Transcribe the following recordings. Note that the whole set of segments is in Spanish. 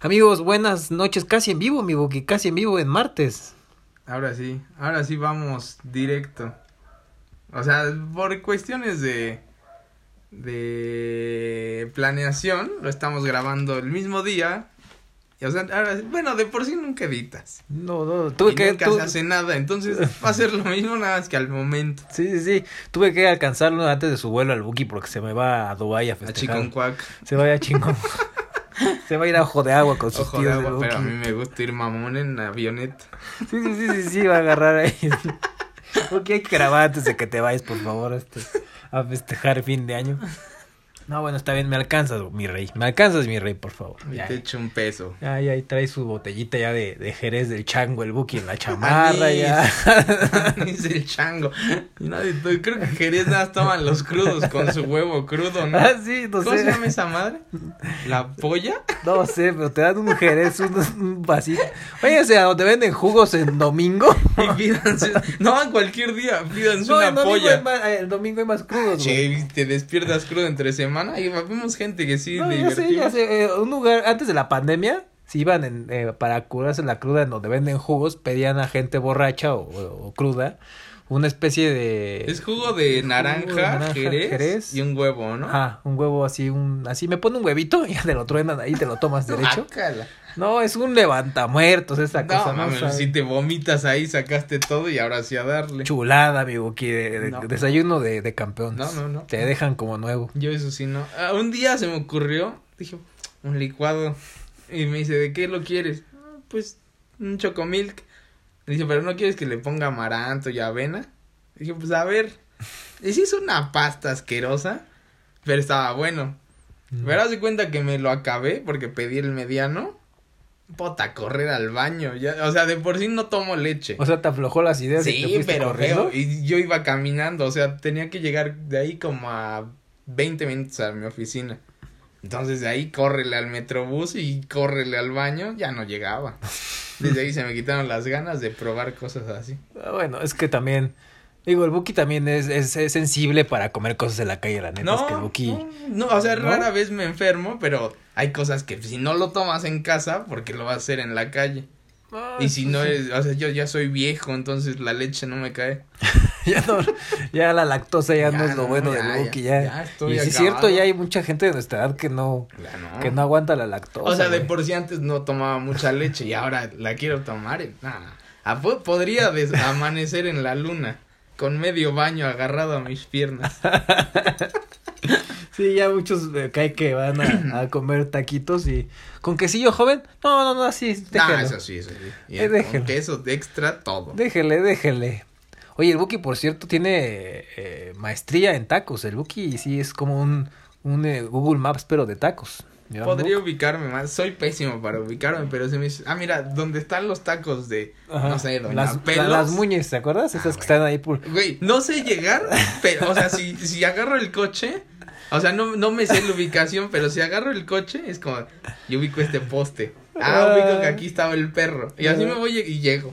Amigos, buenas noches, casi en vivo, mi Buki, casi en vivo en martes. Ahora sí, ahora sí vamos directo. O sea, por cuestiones de de planeación, lo estamos grabando el mismo día. Y, o sea, ahora, bueno, de por sí nunca editas. No, no, tuve y que... nunca tu- se hace nada, entonces va a ser lo mismo nada más que al momento. Sí, sí, sí, tuve que alcanzarlo antes de su vuelo al Buki porque se me va a Dubái a A festejar. Chiconcuac, Se va a a chingón. se va a ir a Ojo de Agua con sus ojo de tíos agua, del pero a mí me gusta ir mamón en avioneta. Sí, sí, sí, sí, sí, va a agarrar ahí. Porque hay que grabar antes de que te vayas, por favor, este, a festejar fin de año. No, bueno, está bien, me alcanzas, mi rey. Me alcanzas, mi rey, por favor. Y te echo un peso. ya, ahí trae su botellita ya de, de Jerez del Chango, el Buki en la chamarra, Anís. ya. Es el chango. Nadie, creo que Jerez nada más toman los crudos con su huevo crudo, ¿no? Ah, sí, no ¿Cómo se sé. llama esa madre? ¿La polla? No sé, pero te dan un Jerez, un, un vasito. Váyanse a donde venden jugos en domingo. Y pídanse. No, en cualquier día, pídanse No, una el domingo, hay polla. más, el domingo hay más crudos, güey. Che, te despiertas crudo entre semana. Y vemos gente que sí, No, ya sé, ya sé. eh, un lugar, antes de la pandemia, si iban en, eh, para curarse la cruda en donde venden jugos, pedían a gente borracha o, o- o cruda una especie de... Es jugo de naranja, Jugo de naranja, jerez, jerez. y un huevo, ¿no? Ah, un huevo así, un así, me pone un huevito y ya te lo truenan ahí, te lo tomas derecho. No, es un levantamuertos esa No, cosa, ¿no? mames, ¿Sabes? si te vomitas ahí, sacaste todo y ahora sí a darle. Chulada, amigo, que de- de- No. desayuno de, de campeón. No, no, no. Te dejan como nuevo. Yo eso sí no. Ah, un día se me ocurrió, dije, un licuado. Y me dice, ¿de qué lo quieres? "Ah, Pues un chocomilk. Dice, pero no quieres que le ponga amaranto y avena. dije, pues a ver. Y sí es una pasta asquerosa, pero estaba bueno. Mm. Pero haz de cuenta que me lo acabé porque pedí el mediano. Puta, correr al baño. Ya, o sea, de por sí no tomo leche. O sea, te aflojó las ideas y te Sí, pero corriendo. feo. Y yo iba caminando, o sea, tenía que llegar de ahí como a 20 minutos a mi oficina. Entonces de ahí córrele al metrobús y córrele al baño, ya no llegaba. Desde ahí se me quitaron las ganas de probar cosas así. Ah, Bueno, es que también. Digo, el Buki también es, es, es sensible para comer cosas en la calle, la neta. es que el No, Buki. no, no, o sea, ¿No? rara vez me enfermo, pero hay cosas que si no lo tomas en casa, porque lo vas a hacer en la calle. Ah, Y si pues no es, o sea, yo ya soy viejo, entonces la leche no me cae. ya, no, ya la lactosa ya, Ya no es lo no, bueno ya, del Buki, ya, estoy y sí es cierto, ya hay mucha gente de nuestra edad que no, no. que no aguanta la lactosa. O sea, de por sí antes no tomaba mucha leche y ahora la quiero tomar. nah. Ah, po- podría amanecer en la luna con medio baño agarrado a mis piernas. Sí, ya muchos eh, cae que van a, a comer taquitos y. ¿Con quesillo joven? No, no, no, así. Déjelo. Ah, eso sí, eso sí. Y Eh, con déjelo. queso de extra todo. Déjele, déjele. Oye, el Buki, por cierto, tiene eh, maestría en tacos. El Buki sí es como un, un eh, Google Maps, pero de tacos. ¿Ya, Podría ubicarme más. Soy pésimo para ubicarme, pero se me dice, ah, mira, donde están los tacos de, Ajá. no sé, doña las, Pelos. las muñes, ¿te acuerdas? Esas que güey. están ahí por... Güey, no sé llegar, pero, o sea, si, si agarro el coche, o sea, no, no me sé la ubicación, pero si agarro el coche, es como, yo ubico este poste. Ah, ubico que aquí estaba el perro. Y así me voy y llego.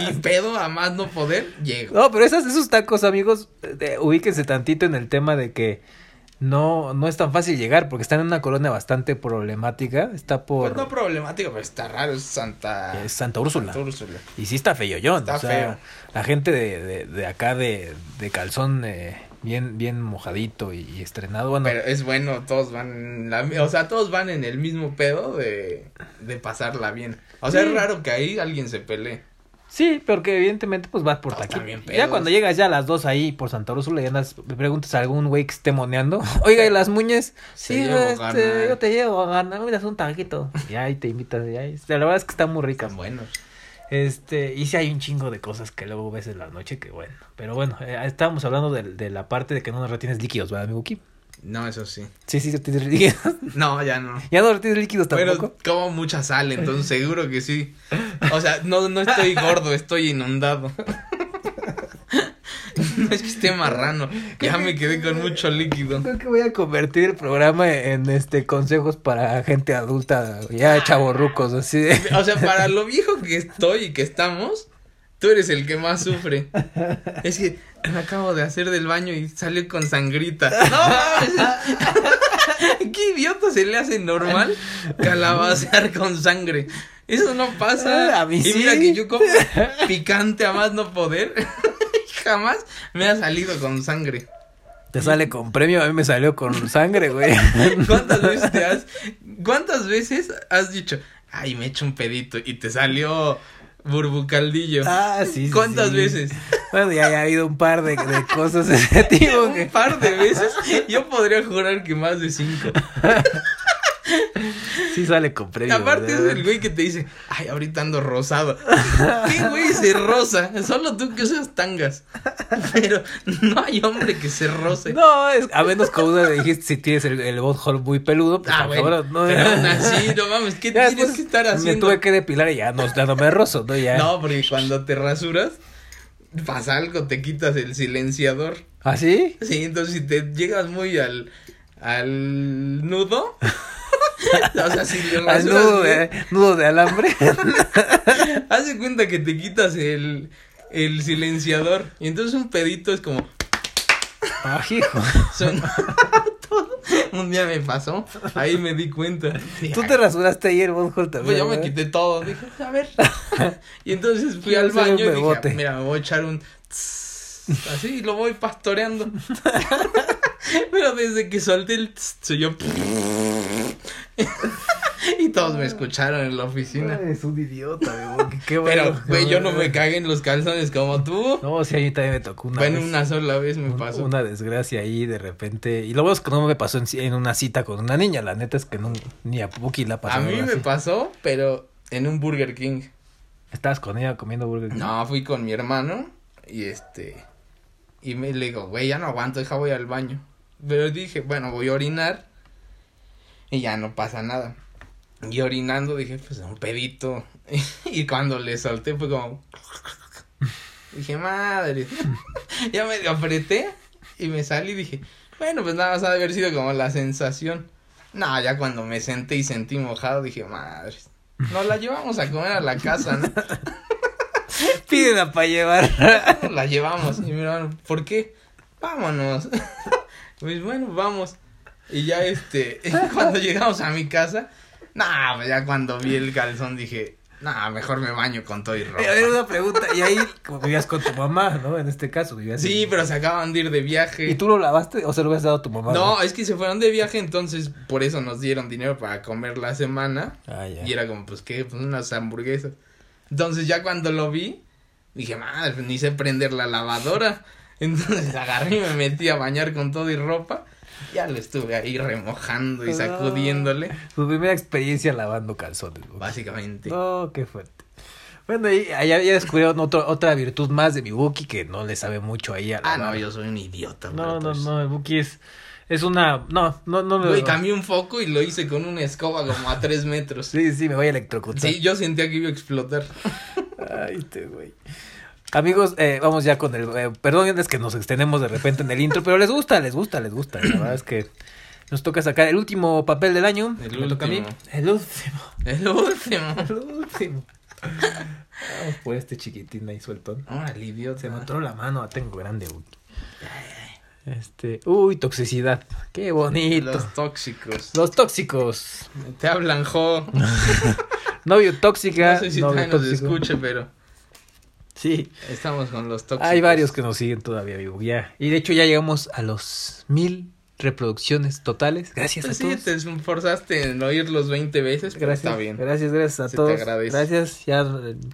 Y pedo a más no poder, llego. No, pero esas, esos tacos, amigos, eh, ubíquense tantito en el tema de que no, no es tan fácil llegar porque están en una colonia bastante problemática. Está por... Pues no problemático, pero está raro, es Santa... es Santa Úrsula. Santa Úrsula. Y sí está feo, yo. Está o sea, feo. La gente de, de, de acá de, de calzón eh, bien, bien mojadito y, y estrenado. Bueno, Pero es bueno, todos van, la- o sea, todos van en el mismo pedo de, de pasarla bien. O sea, Sí. es raro que ahí alguien se pelee. Sí, porque evidentemente pues vas por Todos taquito. Ya cuando llegas ya a las dos ahí por Santa Úrsula y andas, le preguntas a algún güey que esté moneando. Oiga, ¿y las muñes? Sí, llevo este, yo te llevo a ganar. Mira, es un taquito. Y ahí te invitas. Y ahí, la verdad es que están muy ricas. Están buenos. Este, y sí hay un chingo de cosas que luego ves en la noche que bueno. Pero bueno, eh, estábamos hablando de, de la parte de que no nos retienes líquidos, ¿verdad, amigo Ki? No, eso sí. Sí, sí, retienes líquidos. No, ya no. ya no retienes líquidos tampoco. Pero como mucha sal, entonces seguro que sí. O sea, no, no estoy gordo, estoy inundado. No es que esté marrano, ya me quedé con mucho líquido. Creo que voy a convertir el programa en este consejos para gente adulta, ya chavorrucos, así de. O sea, para lo viejo que estoy y que estamos, tú eres el que más sufre. Es que me acabo de hacer del baño y salió con sangrita. No. ¿Qué idiota se le hace normal calabacear con sangre? Eso no pasa. Ah, a mí y sí. mira que yo como picante a más no poder. Jamás me ha salido con sangre. Te sale con premio, a mí me salió con sangre, güey. ¿Cuántas veces te has, cuántas veces has dicho, ay, me echo un pedito y te salió burbucaldillo? Ah, sí, sí, ¿Cuántas sí. veces? Bueno, ya, ha habido un par de, de cosas de ese tipo Un que... par de veces. Yo podría jurar que más de cinco. Sí sale con premio. Aparte es el güey que te dice, ay, ahorita ando rosado. ¿Qué güey se rosa? Solo tú que usas tangas. Pero no hay hombre que se roce. No, es, a menos que uno le dijiste si tienes el, el muy peludo, pues ah, bueno. no. pero aún así, no mames, ¿qué Ya tienes que estar Me haciendo? tuve que depilar y ya no, ya no me rozo, ¿no? Ya. No, porque cuando te rasuras, pasa algo, te quitas el silenciador. ¿Ah, sí? Sí, entonces si te llegas muy al, al nudo, o sea, si Al nudo bien, de, nudo de alambre. haz de cuenta que te quitas el, el silenciador. Y entonces un pedito es como, Ah, hijo. son. Un día me pasó, ahí me di cuenta. Tú te rasuraste ayer, butthole también. Pues yo me quité todo, dije, a ver. y entonces fui al baño y dije, mira, me voy a echar un tss, así lo voy pastoreando. Pero desde que solté el tss, soy yo y todos me escucharon en la oficina. Eres un idiota, güey. Qué, qué bueno. Pero, güey, yo no me cagué en los calzones como tú. No, sí, a mí también me tocó una bueno, vez. una sola vez me un- pasó. Una desgracia ahí de repente. Y lo bueno es que no me pasó en, en una cita con una niña. La neta es que no, ni a Puki la pasó. A mí me así. pasó, pero en un Burger King. ¿Estabas con ella comiendo burger? King? No, fui con mi hermano y este y me le digo, güey, ya no aguanto, deja voy al baño. Pero dije, bueno, voy a orinar y ya no pasa nada. Y orinando dije, pues un pedito. Y cuando le solté fue como dije, madre. ya me apreté y me salí y dije, bueno, pues nada más ha de haber sido como la sensación. No, ya cuando me senté y sentí mojado dije, madre. Nos la llevamos a comer a la casa, ¿no? Pídela para llevar. la llevamos. Y mi hermano, ¿por qué? Vámonos. pues bueno, vamos. Y ya este, cuando llegamos a mi casa, nah, pues ya cuando vi el calzón dije, nah, mejor me baño con todo y ropa. A ver, una pregunta. Y ahí, como vivías con tu mamá, ¿no? En este caso, vivías. Sí, en- pero se acaban de ir de viaje. ¿Y tú lo lavaste o se lo habías dado a tu mamá? No, güey? es que se fueron de viaje, entonces por eso nos dieron dinero para comer la semana. Ah, ya. Y era como, pues, ¿qué? Pues unas hamburguesas. Entonces ya cuando lo vi, dije, madre, pues, ni sé prender la lavadora. Entonces agarré y me metí a bañar con todo y ropa. Ya lo estuve ahí remojando y sacudiéndole. Tu primera experiencia lavando calzones. güey. Básicamente. No, qué fuerte. Bueno, y allá ya descubrieron otro, otra virtud más de mi Buki que no le sabe mucho ahí a la Ah, no, yo soy un idiota. No, no, pues. no, el Buki es, es una... No, no, no. Güey, no. cambié un foco y lo hice con una escoba como a tres metros. Sí, sí, me voy a electrocutar. Sí, yo sentía que iba a explotar. Ay, este güey. Amigos, eh, vamos ya con el... Eh, perdón, es que nos extendemos de repente en el intro, pero les gusta, les gusta, les gusta. La verdad es que nos toca sacar el último papel del año. El Me toca a mí. último. El último. El último. El último. Vamos por este chiquitín ahí sueltón. Órale, idiota. Se me atoró la mano, la tengo grande, güey. Este, uy, toxicidad. Qué bonito. Los tóxicos. Los tóxicos. Te hablan, Jo. Novio tóxica. No sé si novio nos escuche, pero Sí. estamos con los tóxicos. Hay varios que nos siguen todavía vivo, ya. Y de hecho ya llegamos a los mil reproducciones totales. Gracias a Pues sí, todos. te esforzaste en oírlos 20 veces, pero Gracias. está bien. Gracias, gracias a Se te todos. agradece. Gracias. Ya,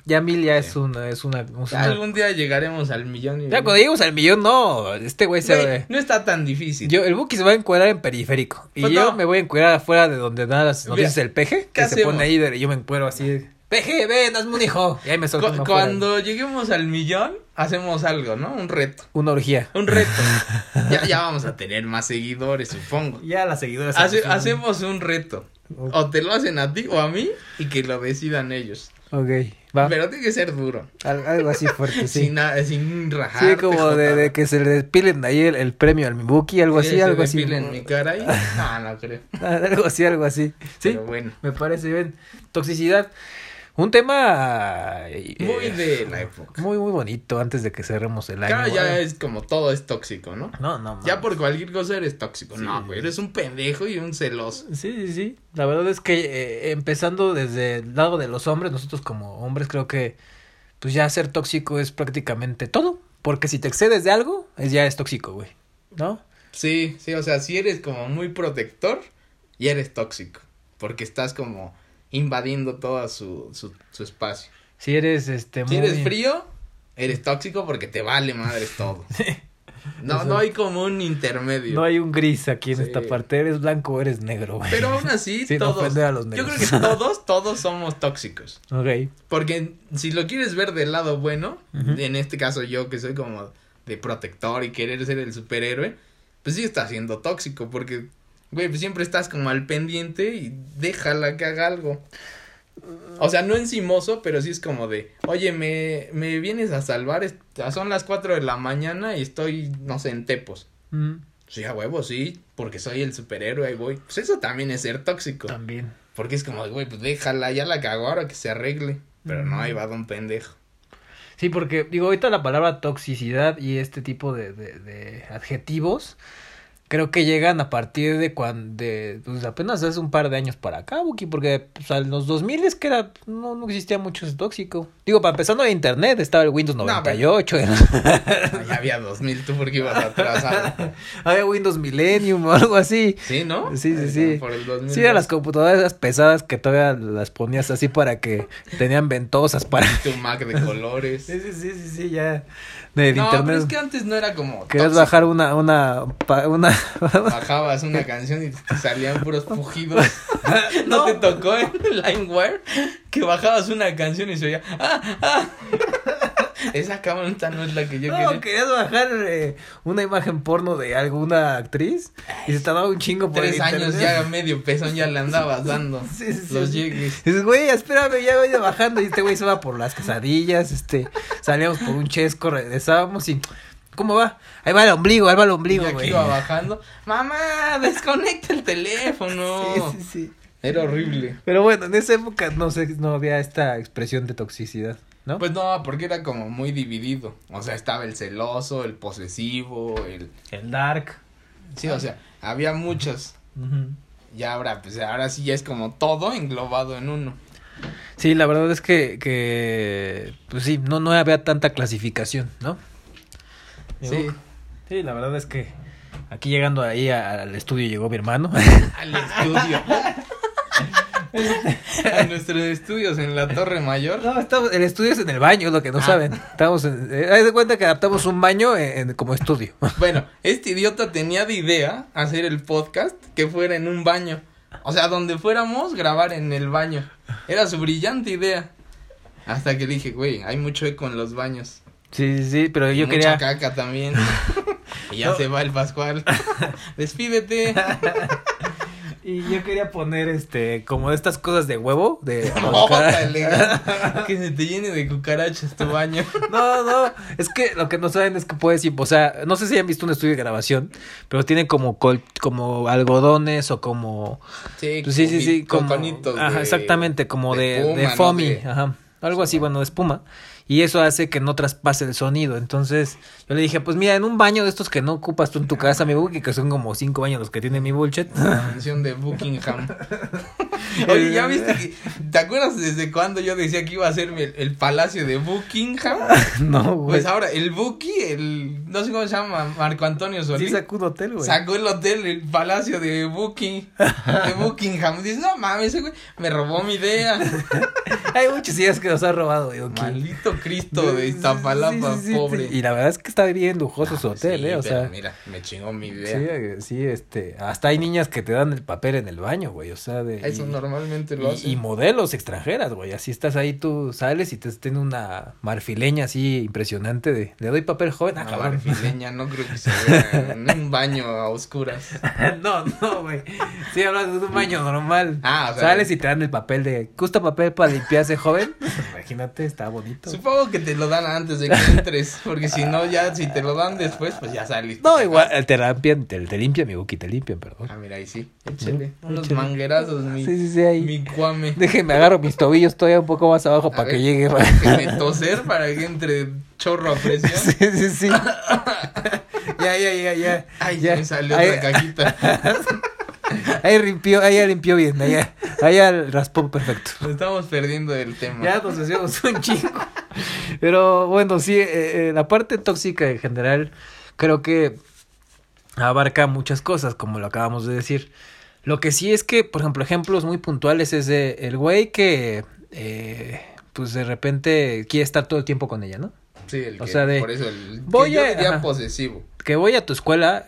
ya mil ya es una, es una, es Ya una- algún día llegaremos al millón y... Ya cuando lleguemos al millón, no. Este güey se Güey, no está tan difícil. Yo, el Buki se va a encuadrar en periférico. Y Pues yo no. me voy a encuadrar afuera de donde nada las noticias del peje. ¿qué Que se pone ahí de- yo me encuero así. Peje, ven, hazme un hijo. Y ahí me Cu- cuando lleguemos al millón, hacemos algo, ¿no? Un reto. Una orgía. Un reto. ya, ya vamos a tener más seguidores, supongo. Ya las seguidoras. Hace- hacemos un reto. O te lo hacen a ti o a mí y que lo decidan ellos. Ok, va. Pero tiene que ser duro. Al- algo así fuerte, sí. Sin, na- sin rajar. Sí, como de, de que se le despilen ahí el, el premio al Mibuki, algo así, algo así. en mi cara y... No, no creo. Algo así, algo así. Sí, Pero bueno. me parece bien. Toxicidad. Un tema eh, Muy de la época. muy muy bonito antes de que cerremos el año. Claro, ya güey. es como todo es tóxico, ¿no? No, no. Ya por cualquier cosa eres tóxico. Sí. No, güey, eres un pendejo y un celoso. Sí, sí, sí. La verdad es que eh, empezando desde el lado de los hombres, nosotros como hombres creo que pues ya ser tóxico es prácticamente todo. Porque si te excedes de algo, es ya es tóxico, güey. ¿No? Sí, sí, o sea, si eres como muy protector y eres tóxico. Porque estás como invadiendo todo su, su, su espacio. Si eres este Si muy... eres frío, eres tóxico porque te vale madres todo. No, no hay como un intermedio. No hay un gris aquí en Sí. esta parte. Eres blanco o eres negro, güey. Pero aún así, Sin todos. a los yo creo que todos, todos somos tóxicos. Ok. Porque si lo quieres ver del lado bueno, en este caso yo que soy como de protector y querer ser el superhéroe, pues sí está siendo tóxico porque, güey, pues siempre estás como al pendiente y déjala que haga algo. O sea, no encimoso, pero sí es como de, oye, me, me vienes a salvar, son las 4 de la mañana y estoy, no sé, en Tepos. Mm, Sí, a huevo, sí, porque soy el superhéroe, ahí voy. Pues eso también es ser tóxico. también. Porque es como, güey, pues déjala, ya la cagó ahora que se arregle. Pero no, ahí va don pendejo. Sí, porque digo, ahorita la palabra toxicidad y este tipo de, de, de adjetivos creo que llegan a partir de cuando, de, pues apenas hace un par de años para acá, Buki, porque pues, a los 2000 es que era, no, no existía mucho ese tóxico. Digo, para empezar no había internet, estaba el Windows No, 98, Ya había 2000, tú porque ibas atrasado. había Windows Millennium o algo así. Sí, ¿no? Sí, sí, sí. Por el 2000. Sí, eran las computadoras esas pesadas que todavía las ponías así para que tenían ventosas para... Tu Mac de colores. Sí, sí, sí, sí, sí, ya. De no, internet. pero es que antes no era como. Querías bajar una, una, una, Bajabas una canción y te salían puros pujidos. ¿No, No. te tocó en LimeWire que bajabas una canción y se oía. ¡Ah! ¡Ah! Esa cámara no es la que yo no, quería. querías bajar eh, una imagen porno de alguna actriz y se te daba un chingo por Tres el años internet. ya medio pezón ya le andabas dando. Sí, sí. Los llegues. Dices, güey, espérame, ya voy bajando. Y este güey se va por las quesadillas, este, salíamos por un chesco, regresábamos y, ¿cómo va? Ahí va el ombligo, ahí va el ombligo, güey. iba bajando. Mamá, desconecta el teléfono. Sí, sí, sí. Era horrible. Pero bueno, en esa época no sé, no había esta expresión de toxicidad, ¿no? Pues no, porque era como muy dividido. O sea, estaba el celoso, el posesivo, el... el dark. Sí, o sea, había muchos. Ujú. Y ahora, pues ahora sí ya es como todo englobado en uno. Sí, la verdad es que, que pues sí, no, no había tanta clasificación, ¿no? Sí. Sí, la verdad es que aquí llegando ahí al estudio llegó mi hermano. Al estudio. a nuestros estudios en la Torre Mayor. No, estamos, el estudio es en el baño, es lo que no Ah. saben. Estamos en, eh, de cuenta que adaptamos un baño en, en- como estudio. Bueno, este idiota tenía de idea hacer el podcast que fuera en un baño. O sea, donde fuéramos, grabar en el baño. Era su brillante idea. Hasta que dije, güey, hay mucho eco en los baños. Sí, sí, sí, pero yo Mucha quería... caca también. y ya No. se va el Pascual. Despídete. Y yo quería poner, este, como estas cosas de huevo, de... Que se te llene de cucarachas tu baño. No, no, es que lo que no saben es que puedes ir, o sea, no sé si han visto un estudio de grabación, pero tienen como col- como algodones o como Sí, pues sí, sí, sí, como ajá, de- exactamente, como de de, foamy, De- ajá, algo así, bueno, de espuma. Y eso hace que no traspase el sonido. Entonces, yo le dije, pues mira, en un baño de estos que no ocupas tú en tu casa, mi buki, que son como cinco baños los que tiene mi bullshit. La mención de Buckingham. Oye, ¿ya viste que, ¿te acuerdas desde cuando yo decía que iba a ser el, el palacio de Buckingham? no, güey. Pues ahora, el Buki, el, no sé cómo se llama, Marco Antonio Solís, sí sacó un hotel, güey. sacó el hotel, el palacio de Buki, de Buckingham. Dices, no mames, ese güey me robó mi idea. Hay muchas ideas que nos ha robado, buki. Maldito Cristo de Iztapalapa, Sí, sí, sí, pobre. Y la verdad es que está bien lujoso su hotel, Sí, eh, o sea. mira, me chingó mi Sí, idea. eh, sí, este, hasta hay niñas que te dan el papel en el baño, güey, o sea, de... Eso y- normalmente lo y, hacen. y modelos extranjeras, güey, así estás ahí, tú sales y te tiene una marfileña así impresionante de, le doy papel joven, ah, Una cabrón. marfileña, no creo que se vea en un baño a oscuras. no, no, güey, sí, hablas de un baño normal, Ah, o sea, sales y te dan el papel de, ¿gusta papel para limpiarse joven? Imagínate, está bonito. Supongo que te lo dan antes de que entres, porque si no, ya, si te lo dan después, pues ya saliste. No, igual, te limpian, te, te limpian, mi buki, te limpian, perdón. Ah, mira, ahí sí. Échale. Unos échale. manguerazos, mi, Sí, sí, sí, ahí. mi cuame. Déjeme me agarro mis tobillos todavía un poco más abajo A para ver, que llegue. Déjeme toser para que entre chorro a presión. Sí, sí, sí. ya, ya, ya, ya. Ay, ya. me salió Ahí- otra cajita. Ahí limpió, ahí limpió bien, ahí ya raspó perfecto. Nos estamos perdiendo del tema. Ya nos hacemos un chingo. Pero bueno, sí, eh, eh, la parte tóxica en general creo que abarca muchas cosas, como lo acabamos de decir. Lo que sí es que, por ejemplo, ejemplos muy puntuales es de el güey que, eh, pues de repente quiere estar todo el tiempo con ella, ¿no? Sí, el O que, sea, de- por eso el voy que yo a- diría posesivo. Que voy a tu escuela,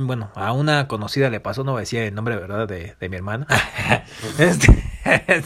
bueno, a una conocida le pasó, no voy a decir el nombre, ¿verdad? De, de mi hermana. Este,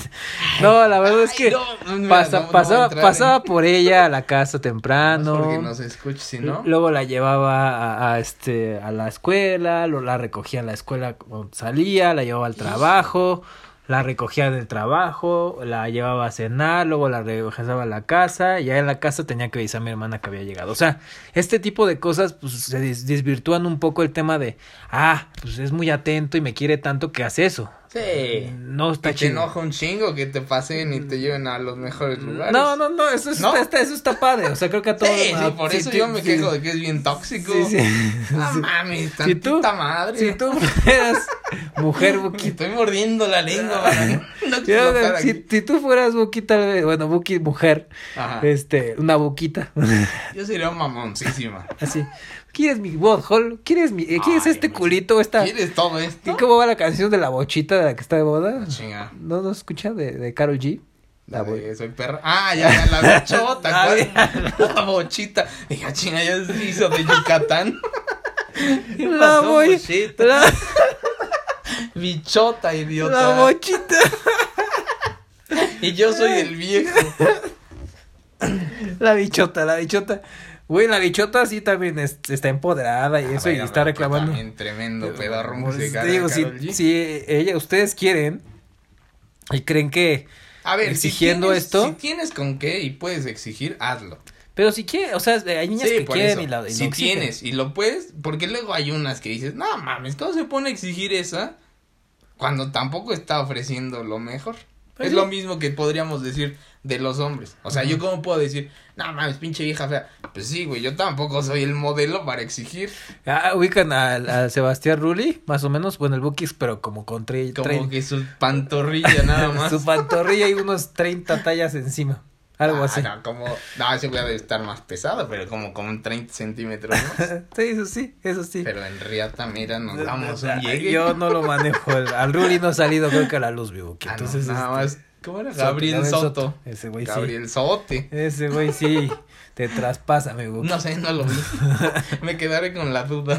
no, la verdad es que Ay, no, no, mira, pasa- no, no voy a pasaba, entrar pasaba en- por ella a la casa No temprano. porque no se escuche, si no. Luego la llevaba a, a, este a la escuela, lo, la recogía en la escuela salía, la llevaba al trabajo, la recogía del trabajo, la llevaba a cenar, luego la regresaba a la casa, y ya en la casa tenía que avisar a mi hermana que había llegado. O sea, este tipo de cosas pues se des- desvirtúan un poco el tema de, ah, pues es muy atento y me quiere tanto que hace eso. Sí. No está Que te chido. enoja un chingo que te pasen y te lleven a los mejores lugares. No, no, no, eso, es- ¿No? Está, eso está padre. O sea, creo que a todos. Sí, sí, ah, por sí, eso yo me quejo de que es bien tóxico. Sí, sí. Sí. mames, Si tú- madre. Si tú fueras mujer, Buki. estoy mordiendo la lengua no Yo, si, aquí. si tú fueras vez, bueno, Buki mujer, Ajá. este, una buquita, Yo sería mamoncísima. así. ¿Quieres mi butthole? ¿Quieres mi, eh, ¿quieres Ay, este pues, culito? Esta, ¿Quieres todo esto? ¿Y cómo va la canción de la bochita de la que está de boda? Ah, Chinga. ¿No no escucha de, de Carol G? La de soy perra. Ah, ya, ya, la bichota. Ah, ¿cuál? La bochita. Dije, chinga, ya se hizo de Yucatán. ¿Qué La pasó, boy- bochita? la, Bichota, idiota. la bochita. Y yo soy el viejo. La bichota, la bichota. Güey, la bichota sí también es- está empoderada y eso, y está reclamando. También tremendo pedorro Pues, musical. te digo, si, G. si ella, ustedes quieren y creen que, A ver, exigiendo si tienes, esto- Si tienes con qué y puedes exigir, hazlo. pero si quieren, o sea, hay niñas Sí, que quieren eso. y la y si lo tienes y lo puedes, porque luego hay unas que dices, no mames, ¿cómo se pone a exigir esa? Cuando tampoco está ofreciendo lo mejor. Pues es sí. lo mismo que podríamos decir de los hombres. O sea, yo cómo puedo decir, no mames, pinche vieja fea. Pues sí, güey, yo tampoco soy el modelo para exigir. Ah, ubican al- a, Sebastián Rulli, más o menos, bueno, el Bookies, pero como con tre- Como tre- que su pantorrilla nada más. su pantorrilla y unos 30 tallas encima. Algo Ah, así. No, como, no, ese debe estar más pesado, pero como con 30 centímetros más. Sí, eso sí, eso sí. Pero en Riata, mira, nos damos un llegue. Yo no lo manejo. al Rulli no ha salido, creo que a la luz, mi Buki. Ah, no, Entonces, nada este, más. ¿Cómo era? Gabriel Soto. Soto. Ese güey sí. Gabriel Sote. Ese güey sí te traspasa, mi Buki. No sé, no lo vi. Me quedaré con la duda.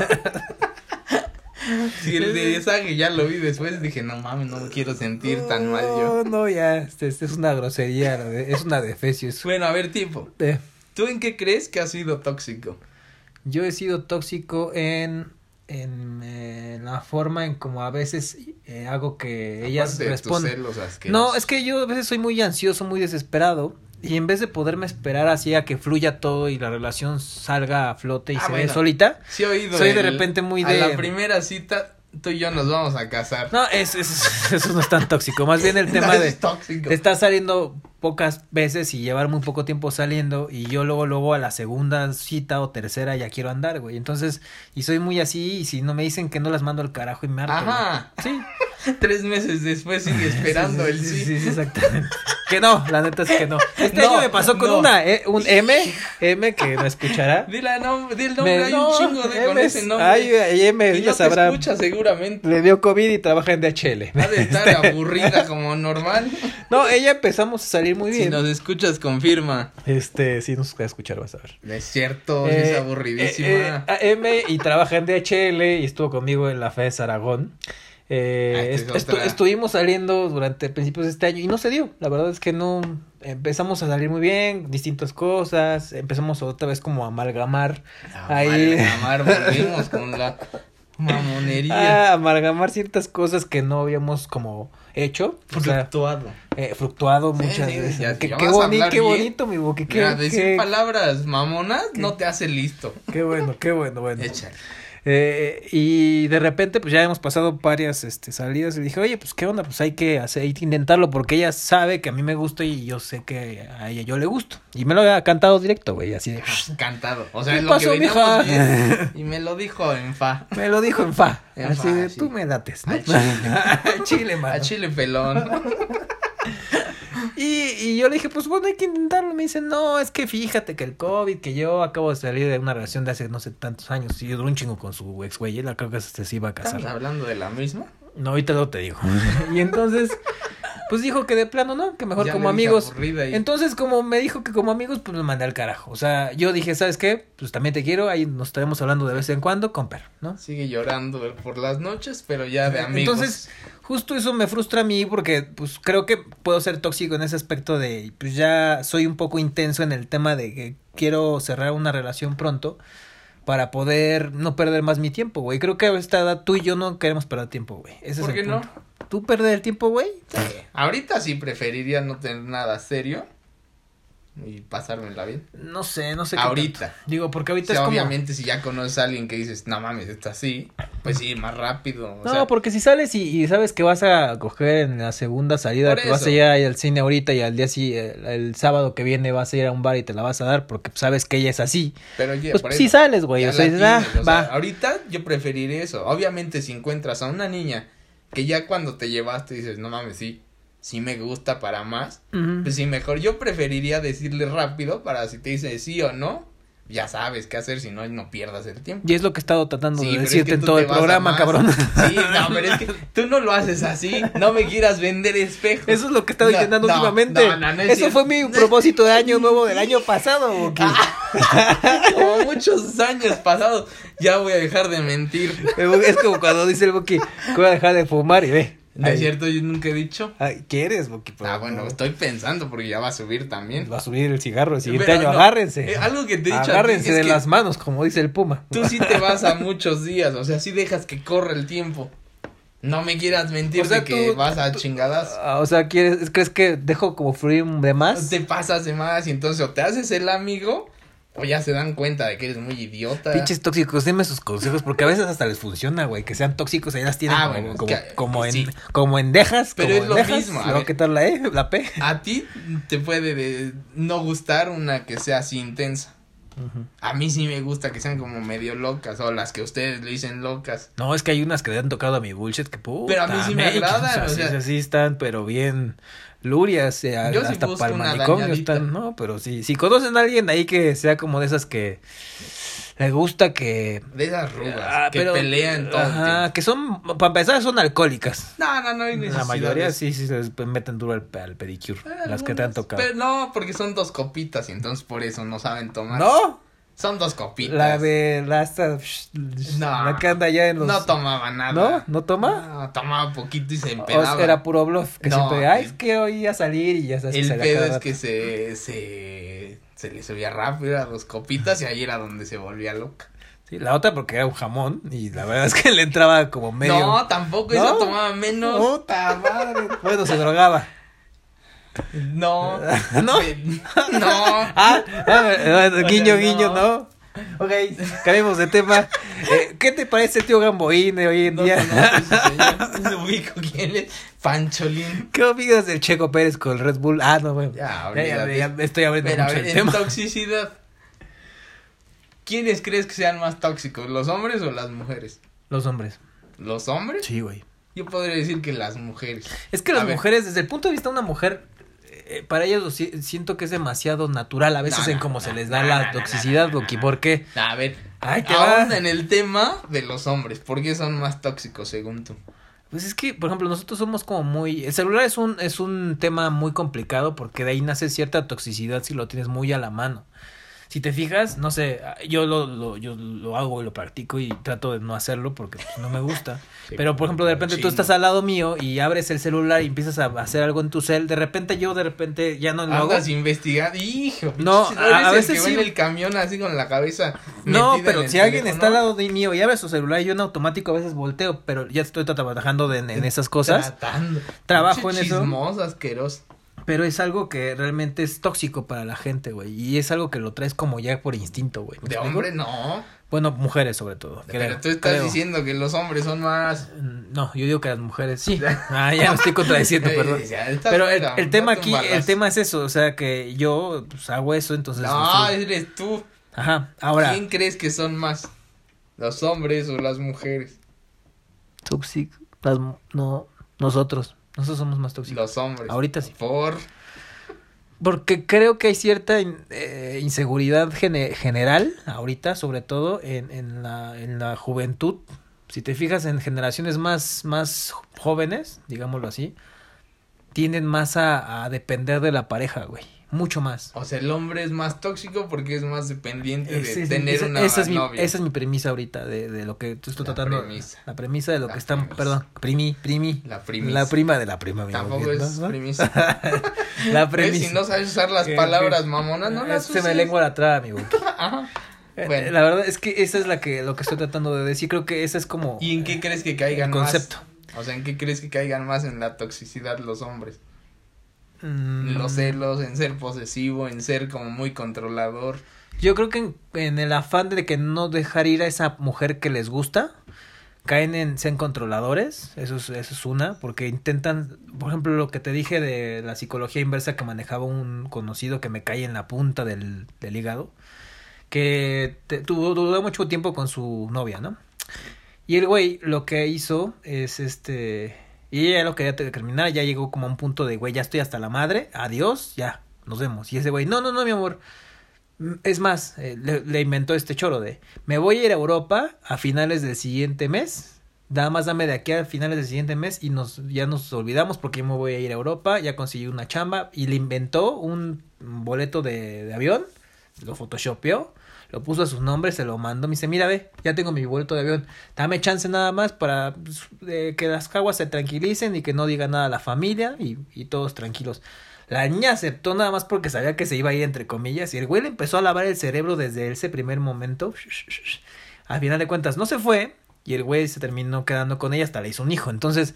Si el de esa que ya lo vi después, dije, no mames, no me quiero sentir tan mal yo. No, no, ya, este, este es una grosería, es una defecio. Bueno, a ver, tipo, eh, ¿tú en qué crees que has sido tóxico? yo he sido tóxico en, en eh, la forma en como a veces eh, hago que ellas responden. No, es que yo a veces soy muy ansioso, muy desesperado. Y en vez de poderme esperar así a que fluya todo y la relación salga a flote y Ah, se ve solita. Sí he oído. soy de repente muy A de- la primera cita, tú y yo nos vamos a casar. No, es, es- eso no es tan tóxico. Más bien el No, tema eso de, es tóxico. de estar saliendo pocas veces y llevar muy poco tiempo saliendo. Y yo luego, luego a la segunda cita o tercera ya quiero andar, güey. Entonces, y soy muy así. Y si no me dicen que no las mando al carajo y me harto. Ajá. güey. Sí. Tres meses después sigue esperando el sí. Sí, sí, exactamente. Que no, la neta es que no. Este No, año me pasó con no. una, eh, un M, M que no escuchará. Dile, el nombre, di el nombre, Me- hay no, un chingo de con ese es- nombre. Ay, M, y ya no te sabrá. escucha seguramente. Le dio COVID y trabaja en DHL. Ha de estar aburrida como normal. No, ella empezamos a salir muy Si bien. nos escuchas, confirma. Este, sí nos va a escuchar, vas a ver. No es cierto, sí Eh, es aburridísima. eh, eh, M y trabaja en DHL y estuvo conmigo en la FES Aragón. Eh, Ah, estu- estuvimos saliendo durante principios de este año y no se dio. La verdad es que no empezamos a salir muy bien, distintas cosas, empezamos otra vez como a amalgamar ahí. Amar, volvimos con la mamonería. a amalgamar ciertas cosas que no habíamos como hecho, o sea, Fluctuado. eh, fluctuado Sí, muchas sí, veces. ya- qué, qué a boni- qué bonito, mi boque, qué, Mira, decir qué- palabras mamonas no te hace listo. qué bueno, qué bueno, bueno. Échale. Eh, y de repente, pues ya hemos pasado varias este, salidas. Y dije, oye, pues qué onda, pues hay que hacer, hay que intentarlo porque ella sabe que a mí me gusta y yo sé que a ella yo le gusto. Y me lo ha cantado directo, güey, así de. Cantado. O sea, ¿Qué es lo que veníamos. Y me lo dijo en fa. Me lo dijo en fa. En así fa, de, sí. tú me dates, ¿no? Al chile. Al chile, mano. A chile pelón. Y, y yo le dije, pues bueno, hay que intentarlo. Me dice, no, es que fíjate que el COVID, que yo acabo de salir de una relación de hace no sé tantos años. Y yo duré un chingo con su ex güey. Él creo que se, se iba a casar. ¿Estamos hablando de la misma? No, ahorita no te digo. y entonces, pues dijo que de plano no, que mejor Ya como amigos. Entonces, como me dijo que como amigos, pues me mandé al carajo. O sea, yo dije, ¿sabes qué? Pues también te quiero, ahí nos estaremos hablando de vez en cuando perro, ¿no? Sigue llorando por las noches, pero ya de amigos. Entonces, justo eso me frustra a mí porque pues creo que puedo ser tóxico en ese aspecto de pues ya soy un poco intenso en el tema de que quiero cerrar una relación pronto para poder no perder más mi tiempo, güey. Creo que a esta edad tú y yo no queremos perder tiempo, güey. Ese ¿Por es el qué no? ¿Tú perder el tiempo, güey? Ahorita sí preferiría no tener nada serio y pasármela bien. No sé, no sé. qué Ahorita. tanto. Digo, porque O ahorita sea, es como... obviamente si ya conoces a alguien que dices, no mames, está así, pues sí, más rápido. O No, sea, porque si sales y, y sabes que vas a coger en la segunda salida, Por que vas a eso. ir al cine ahorita y al día si el, el sábado que viene vas a ir a un bar y te la vas a dar porque sabes que ella es así. pero ya, Pues por sí eso, sales, güey. O sea, ah, tienes, o sea, va. ahorita yo preferiría eso. Obviamente si encuentras a una niña que ya cuando te llevaste dices, no mames, sí, sí me gusta para más, Ujú. pues sí, mejor yo preferiría decirle rápido para si te dice sí o no, ya sabes qué hacer, si no, no pierdas el tiempo. Y es lo que he estado tratando Sí, de es decirte que en todo el programa, cabrón. Sí, no, pero es que tú no lo haces así. No me quieras vender espejos. Eso es lo que he estado No, intentando no, últimamente. Eso cierto. fue mi propósito de año nuevo del año pasado. Como muchos años pasados, ya voy a dejar de mentir. Es como cuando dice el Boqui, voy a dejar de fumar y ve. ¿No es cierto? Yo nunca he dicho. Ay, ¿Quieres, Boqui? Por Ah, bueno, estoy pensando porque ya va a subir también. Va a subir el cigarro el siguiente Pero año, no, agárrense. eh, algo que te he dicho Agárrense de las manos, como dice el Puma. Tú sí te vas a muchos días, o sea, sí dejas que corra el tiempo. No me quieras mentir O sea, de que tú- vas a tú- chingadas. Ah, O sea, ¿quieres, ¿crees que dejo como fluir de más? Te pasas de más y entonces o te haces el amigo o ya se dan cuenta de que eres muy idiota. Pinches tóxicos, dime sus consejos, porque a veces hasta les funciona, güey, que sean tóxicos, ahí las tienen Ah, como, bueno, como, que- como en, sí. como en dejas, Pero como es en lo dejas, mismo, a ver. ¿qué tal la E, la P? A ti te puede de- no gustar una que sea así intensa. A mí sí me gusta que sean como medio locas o las que ustedes le dicen locas. No, es que hay unas que le han tocado a mi bullshit que puta. Pero a mí sí me agradan, o sea, sí, sí están, pero bien lurias, eh, Yo sí hasta busco el una están, no, pero sí, si conocen a alguien ahí que sea como de esas que le gusta que... De esas rudas Ah, que pero- pelean todo Ajá, que son, para empezar, son alcohólicas. No, no, no hay necesidad. La mayoría sí, sí se les meten duro al, al pedicure. Ah, las que te han tocado. Pero no, porque son dos copitas y entonces por eso no saben tomar. ¿No? Son dos copitas. La de la esta. No. La que anda allá en los. No tomaba nada. ¿No? ¿No toma? No, tomaba poquito y se O empedaba. era puro bluff. Que No, siempre. Ay, el- es que hoy iba a salir y ya sabes El pedo es que se, se, se le subía rápido a dos copitas y ahí era donde se volvía loca. Sí, la otra porque era un jamón y la verdad es que le entraba como medio. No, tampoco, ¿No? esa tomaba menos. Puta madre. Bueno, se drogaba. No. ¿No? No. Ah, ah, guiño, guiño, ¿no? Ok, cambiemos de tema. Eh, ¿Qué te parece el tío Gamboín de hoy en No día? No ubico quién es. Pancholín. ¿Qué opinas del Checo Pérez con el Red Bull? Ah, no, bueno. Ya, Ya, ya, olvídate. ya estoy Pero a mucho ver, en tema. toxicidad. ¿Quiénes crees que sean más tóxicos, los hombres o las mujeres? Los hombres. ¿Los hombres? Sí, güey. Yo podría decir que las mujeres. Es que A las ver. mujeres, desde el punto de vista de una mujer, eh, para ellas lo si- siento que es demasiado natural a veces en cómo se les da la toxicidad, no. ¿por qué? A ver, Ay, te va. en el tema de los hombres. ¿Por qué son más tóxicos según tú? Pues es que, por ejemplo, nosotros somos como muy... El celular es un, es un tema muy complicado porque de ahí nace cierta toxicidad si lo tienes muy a la mano. Si te fijas, no sé, yo lo, lo, yo lo hago y lo practico y trato de no hacerlo porque pues, no me gusta. Sí, Pero, por ejemplo, de repente tú cochino. estás al lado mío y abres el celular y empiezas a hacer algo en tu cel. De repente yo, de repente, ya no lo hago. Andas investigando. Hijo, No, a- el veces que va en el camión así con la cabeza. No, pero si alguien está al lado de mío y abre su celular, yo en automático a veces volteo, pero ya estoy trabajando de- en, en esas cosas. Tratando. Trabajo Pinche en eso. Chismoso, asqueroso. Pero es algo que realmente es tóxico para la gente, güey. Y es algo que lo traes como ya por instinto, güey. ¿Me De hombre, no. Bueno, mujeres sobre todo. Pero creo, tú estás creo. diciendo que los hombres son más. Mm, No, yo digo que las mujeres sí. Ah, ya me estoy contradiciendo, perdón. Pero el, tema aquí, el tema es eso, o sea que yo pues, hago eso, entonces. No, pues, sí. eres tú. Ajá, ahora. ¿Quién crees que son más? ¿Los hombres o las mujeres? Toxic, las no, nosotros, nosotros somos más tóxicos. Los hombres. Ahorita sí. Por. Porque creo que hay cierta in- eh, inseguridad gene- general, ahorita, sobre todo en, en, la, en la juventud. Si te fijas en generaciones más, más jóvenes, digámoslo así, tienden más a, a depender de la pareja, güey. Mucho más. O sea, el hombre es más tóxico porque es más dependiente de es- tener esa, una esa es mi, esa es mi premisa ahorita de, de lo que tú estoy La tratando. premisa. La premisa de lo La que estamos, perdón, primi, primi. La premisa. La prima de la prima. mi Tampoco es ¿no? premisa. la ¿Ves? premisa. Si no sabes usar las palabras mamonas, no las Se me uses. lengua la traba, amigo. Ajá. Eh, Bueno. La verdad es que esa es la que lo que estoy tratando de decir. Creo que esa es como ¿Y en qué crees que caigan el concepto. más? O sea, ¿en qué crees que caigan más en la toxicidad los hombres? Mm, los celos, en ser posesivo, en ser como muy controlador. Yo creo que en, en el afán de que no dejar ir a esa mujer que les gusta, caen en ser controladores. Eso es, eso es una, porque intentan, por ejemplo, lo que te dije de la psicología inversa que manejaba un conocido que me cae en la punta del, del hígado, que te- tuvo, duró mucho tiempo con su novia, ¿no? Y el güey lo que hizo es este. Y ella lo quería terminar, ya llegó como a un punto de, güey, ya estoy hasta la madre, adiós, ya, nos vemos. Y ese güey, no, no, no, mi amor. Mm, Es más, eh, le, inventó este choro de, me voy a ir a Europa a finales del siguiente mes. Nada más dame de aquí a finales del siguiente mes y nos ya nos olvidamos porque yo me voy a ir a Europa, ya conseguí una chamba y le inventó un boleto de, de avión, lo photoshopeó, lo puso a sus nombres, se lo mandó, me dice, mira ve, ya tengo mi boleto de avión, dame chance nada más para pues, eh, que las caguas se tranquilicen y que no diga nada a la familia y, y todos tranquilos. La niña aceptó nada más porque sabía que se iba a ir entre comillas y el güey le empezó a lavar el cerebro desde ese primer momento. Al final de cuentas no se fue y el güey se terminó quedando con ella hasta le hizo un hijo. Entonces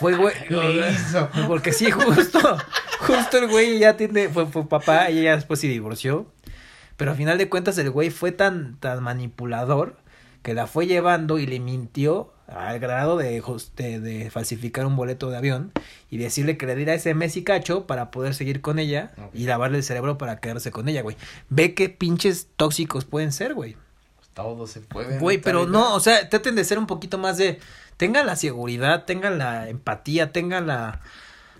fue güey... Le hizo. Porque sí, justo, justo el güey ya tiene, fue, fue papá y ella después se divorció. Pero al final de cuentas el güey fue tan, tan manipulador que la fue llevando y le mintió al grado de, de, de falsificar un boleto de avión y decirle que le diera ese mes y cacho para poder seguir con ella y lavarle el cerebro para quedarse con ella, güey. Ve qué pinches tóxicos pueden ser, güey. Todo se puede. Güey, pero no, o sea, traten de ser un poquito más de. Tengan la seguridad, tengan la empatía, tengan la,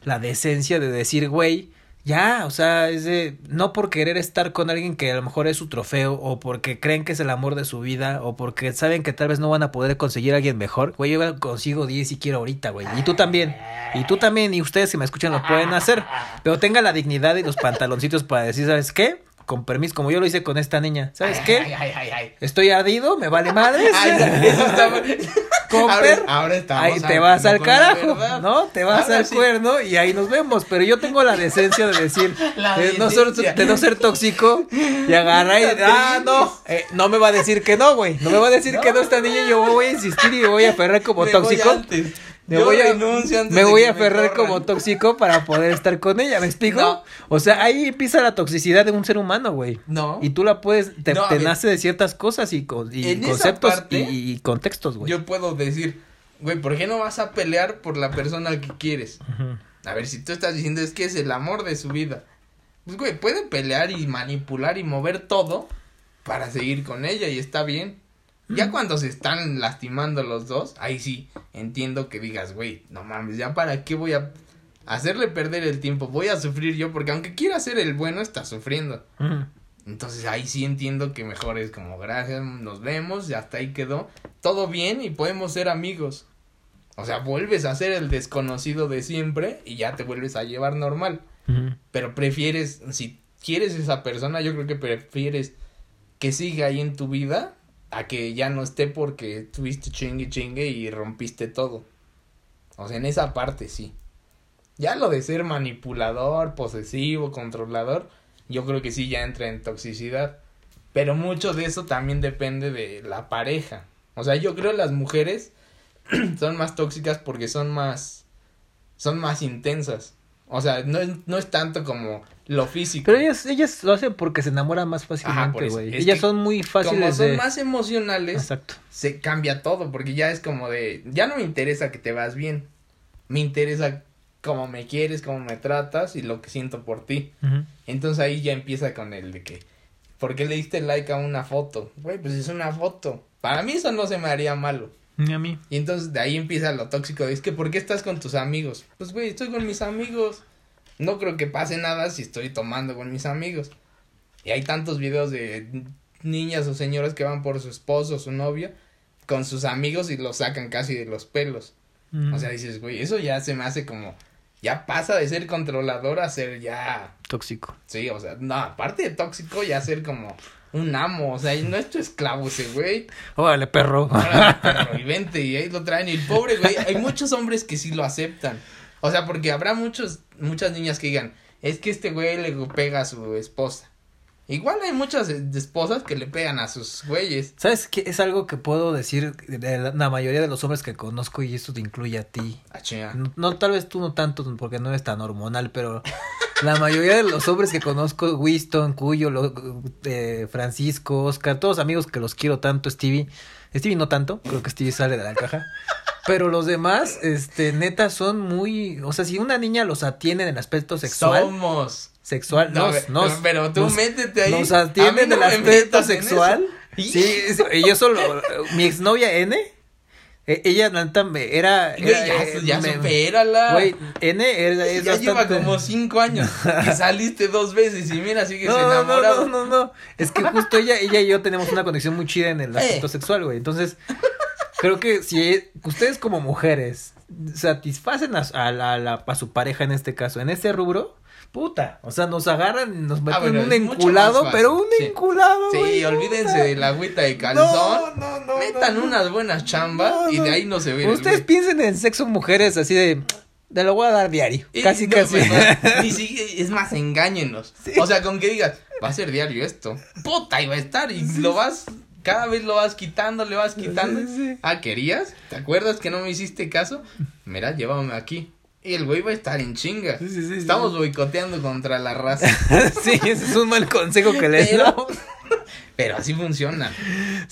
la decencia de decir, güey, ya, o sea, es de. No por querer estar con alguien que a lo mejor es su trofeo, o porque creen que es el amor de su vida, o porque saben que tal vez no van a poder conseguir a alguien mejor. Güey, yo consigo 10 si quiero ahorita, güey. Y tú también. Y tú también, y ustedes si me escuchan lo pueden hacer. Pero tengan la dignidad y los pantaloncitos para decir, ¿sabes qué? Con permiso, como yo lo hice con esta niña. ¿Sabes Ay, qué? Ay, ay, ay, ay. Estoy ardido, me vale madres. Ay, eso está- Cooper, Ahora, ahora ahí te vas al carajo. ¿no? Te vas Ahora al sí. cuerno y ahí nos vemos. Pero yo tengo la decencia de decir, de, no ser, de no ser tóxico y agarrar y, ah, no, eh, no me va a decir que no, güey. No me va a decir que no esta niña y yo voy a insistir y voy a aferrar como Me voy tóxico. antes. Me Yo voy a, me voy a aferrar como tóxico para poder estar con ella, ¿me explico? No. O sea, ahí empieza la toxicidad de un ser humano, güey. No. Y tú la puedes, te, No, nace de ciertas cosas y, y conceptos parte, y, y contextos, güey. Yo puedo decir, güey, ¿por qué no vas a pelear por la persona que quieres? A ver, si tú estás diciendo es que es el amor de su vida. Pues, güey, puede pelear y manipular y mover todo para seguir con ella y está bien. Ya cuando se están lastimando los dos, ahí sí, entiendo que digas, güey, no mames, ya para qué voy a hacerle perder el tiempo, voy a sufrir yo, porque aunque quiera ser el bueno, está sufriendo. Entonces ahí sí entiendo que mejor es como gracias, nos vemos, y hasta ahí quedó. Todo bien y podemos ser amigos. O sea, vuelves a ser el desconocido de siempre y ya te vuelves a llevar normal. Pero prefieres, si quieres esa persona, yo creo que prefieres que siga ahí en tu vida a que ya no esté porque tuviste chingue chingue y rompiste todo. O sea, en esa parte sí. Ya lo de ser manipulador, posesivo, controlador, yo creo que sí ya entra en toxicidad. Pero mucho de eso también depende de la pareja. O sea, yo creo que las mujeres son más tóxicas porque son más son más intensas. O sea, no es, no es tanto como lo físico. Pero ellas, ellas lo hacen porque se enamoran más fácilmente, güey. Ellas son muy como fáciles son de... más emocionales, Exacto. se cambia todo, porque ya es como de, ya no me interesa que te vas bien, me interesa cómo me quieres, cómo me tratas y lo que siento por ti. Entonces ahí ya empieza con el de que, ¿por qué le diste like a una foto? Güey, pues es una foto. Para mí eso no se me haría malo. Ni a mí. Y entonces de ahí empieza lo tóxico. Es que, ¿por qué estás con tus amigos? Pues, güey, estoy con mis amigos. No creo que pase nada si estoy tomando con mis amigos. Y hay tantos videos de niñas o señoras que van por su esposo o su novio con sus amigos y los sacan casi de los pelos. Ujú. O sea, dices, güey, eso ya se me hace como, ya pasa de ser controlador a ser ya, Tóxico. sí, o sea, no, aparte de tóxico, ya ser como un amo, o sea, no es tu esclavo ese güey. Órale, perro. Órale, perro, y vente, y ahí lo traen. Y el pobre güey, hay muchos hombres que sí lo aceptan. O sea, porque habrá muchos, muchas niñas que digan, es que este güey le pega a su esposa. Igual hay muchas esposas que le pegan a sus güeyes. ¿Sabes qué? Es algo que puedo decir de la, mayoría de los hombres que conozco y esto te incluye a ti. Ah. No, no, tal vez tú no tanto porque no eres tan hormonal, pero la mayoría de los hombres que conozco, Winston, Cuyo, lo- eh, Francisco, Oscar, todos amigos que los quiero tanto, Stevie. Stevie no tanto, creo que Stevie sale de la caja. Pero los demás, este, neta, son muy, o sea, si una niña los atiende en el aspecto sexual, Somos. sexual, No, nos, pero tú nos- métete ahí. nos atienden no el aspecto en sexual. Sí, y yo solo, mi exnovia N, ella, la neta, era, era, ya, eh, ya me- supérala. Güey, N era, es ya lleva como cinco años. Y saliste dos veces y mira, sigues No, enamorado. no, no, no. Es que justo ella, ella y yo tenemos una conexión muy chida en el aspecto Eh. sexual, güey. Entonces, creo que si ustedes como mujeres satisfacen a, a a la- a su pareja en este caso, en este rubro, puta. O sea, nos agarran y nos meten Ah, bueno, un enculado, pero un sí. enculado, Sí, güey. olvídense puta. de la agüita de calzón. No, no, no. Metan no. unas buenas chambas No, y de ahí no se ve. el Ustedes piensen en sexo mujeres así de. Te lo voy a dar diario. Y- casi, no, casi. pues, ni siquiera- es más, engáñenos. O sea, con que digas, va a ser diario esto. Puta, y va a estar. Y lo vas, cada vez lo vas quitando, le vas quitando. Sí. Ah, ¿querías? ¿Te acuerdas que no me hiciste caso? Mira, llévame aquí. Y el güey va a estar en chinga. Sí, sí, sí, Estamos boicoteando contra la raza. sí, ese es un mal consejo que les Pero-. Pero así funciona.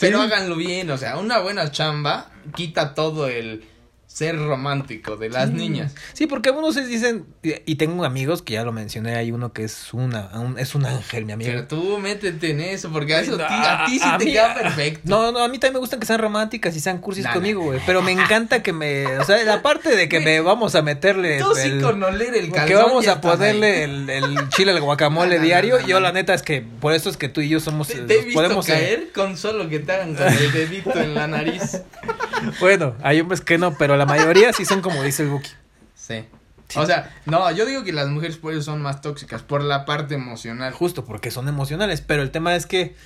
Pero háganlo bien, o sea, una buena chamba quita todo el ser romántico de las niñas. Sí, porque algunos se dicen, y tengo amigos que ya lo mencioné, hay uno que es una, un- es un ángel, mi amigo. Pero tú métete en eso, porque a eso No, a ti sí a te mí- queda perfecto. No, no, a mí también me gustan que sean románticas y sean cursis Nah, conmigo, güey. Pero me encanta que me, o sea, la parte de que me vamos a meterle Tú sí el- con oler el calzón. que vamos a ponerle el, el chile al guacamole diario. no, no, yo la neta es que por eso es que tú y yo somos, Te, te he visto podemos eh, caer con solo que te hagan con el dedito en la nariz. Bueno, hay hombres que no, pero la mayoría sí son como dice el Buki. Sí. O sea, no, yo digo que las mujeres por eso son más tóxicas, por la parte emocional. Justo porque son emocionales, pero el tema es que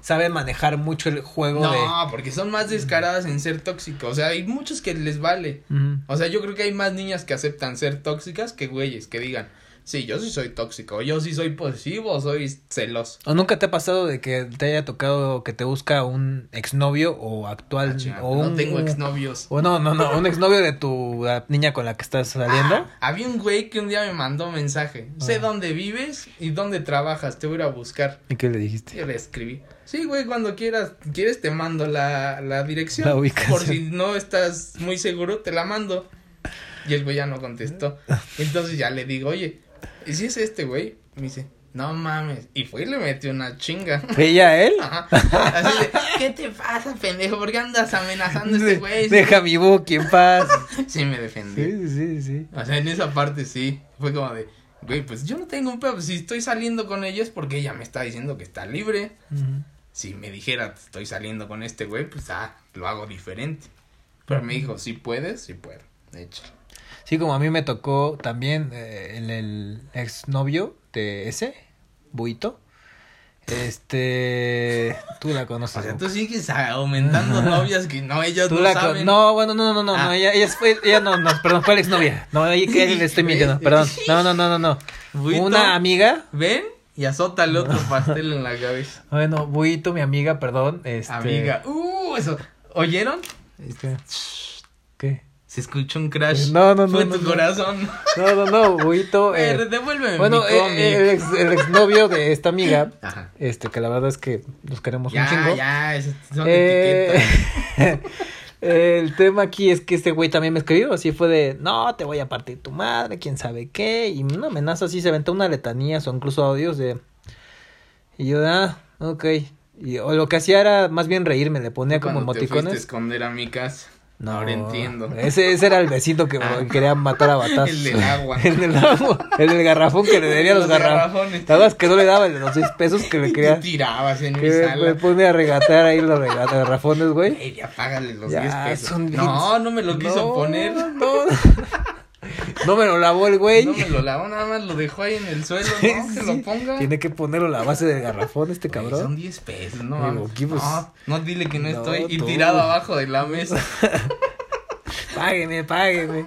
saben manejar mucho el juego de... No, porque son más descaradas en ser tóxicos. O sea, hay muchos que les vale. O sea, yo creo que hay más niñas que aceptan ser tóxicas que güeyes que digan, sí, yo sí soy tóxico, yo sí soy posesivo, soy celoso. ¿O nunca te ha pasado de que te haya tocado que te busca un exnovio o actual Ah, o no un tengo exnovios. o no, no, no, un exnovio de tu niña con la que estás saliendo? Ah, había un güey que un día me mandó un mensaje. Sé Ah. dónde vives y dónde trabajas, te voy a ir a buscar. ¿Y qué le dijiste? Yo le escribí. Sí, güey, cuando quieras, quieres te mando la, la dirección. La ubicación. Por si no estás muy seguro, te la mando. Y el güey ya no contestó. Entonces ya le digo, oye, ¿y si es este güey? Me dice, no mames. Y fue y le metió una chinga. ¿Ella él? Ajá. Así de, ¿qué te pasa, pendejo? ¿Por qué andas amenazando a este güey? Deja mi Buki en paz. Sí, me defendí. sí, sí, sí. O sea, en esa parte sí. Fue como de, güey, pues yo no tengo un pedo. Si estoy saliendo con ella es porque ella me está diciendo que está libre. Si me dijera, estoy saliendo con este güey, pues ah, lo hago diferente. Pero me dijo, si puedes, sí puedo. De hecho. Sí, como a mí me tocó también eh, el, el exnovio de ese, Buito. Este, tú la conoces. O sea, tú sigues aumentando novias que no, ellos Tú no la saben. No, bueno, no, no, no, Ah. no, ella, ella fue, ella no, no, perdón, fue la exnovia. No, ella que le estoy mintiendo, perdón. No, no, no, no, no. Buito, Una amiga, Ven y azótale otro pastel en la cabeza. bueno, Buito, mi amiga, perdón, este. Amiga. Uh, eso. ¿Oyeron? ¿Qué? Se escuchó un crash. No, no, no, Fue no, tu no. corazón. No, no, no, Huguito. eh, Eh, devuélveme bueno, mi eh, cómic. el, ex, el exnovio de esta amiga, Ajá. este, que la verdad es que nos queremos un chingo. Ya, ya, son Eh, el tema aquí es que este güey también me escribió, así fue de, no, te voy a partir tu madre, quién sabe qué, y una amenaza así, se aventó una letanía, o incluso audios de, y yo, ah, ok, y, o lo que hacía era más bien reírme, le ponía como Cuando te fuiste a emoticones. esconder a mi casa. No, Ahora entiendo. Ese, ese era el vecino que Ah. quería matar a batazos. El del agua. el del agua. El del garrafón que le debía los, Los garrafones. ¿Te acuerdas que no le daba el de los 10 pesos que le quería? tirabas en mi Que me sala. pone a regatear ahí los rega- garrafones, güey. Ey, ya págale los Ya, 10 pesos. son No, no me lo quiso No, poner. No, no me lo lavó el güey. No me lo lavó, nada más lo dejó ahí en el suelo, ¿no? Que sí. lo ponga. Tiene que ponerlo la base del garrafón este Güey, cabrón. Son 10 pesos, no. Mames. pues, no, no, dile que no, no, estoy. Y tirado abajo de la mesa. Págueme, págueme.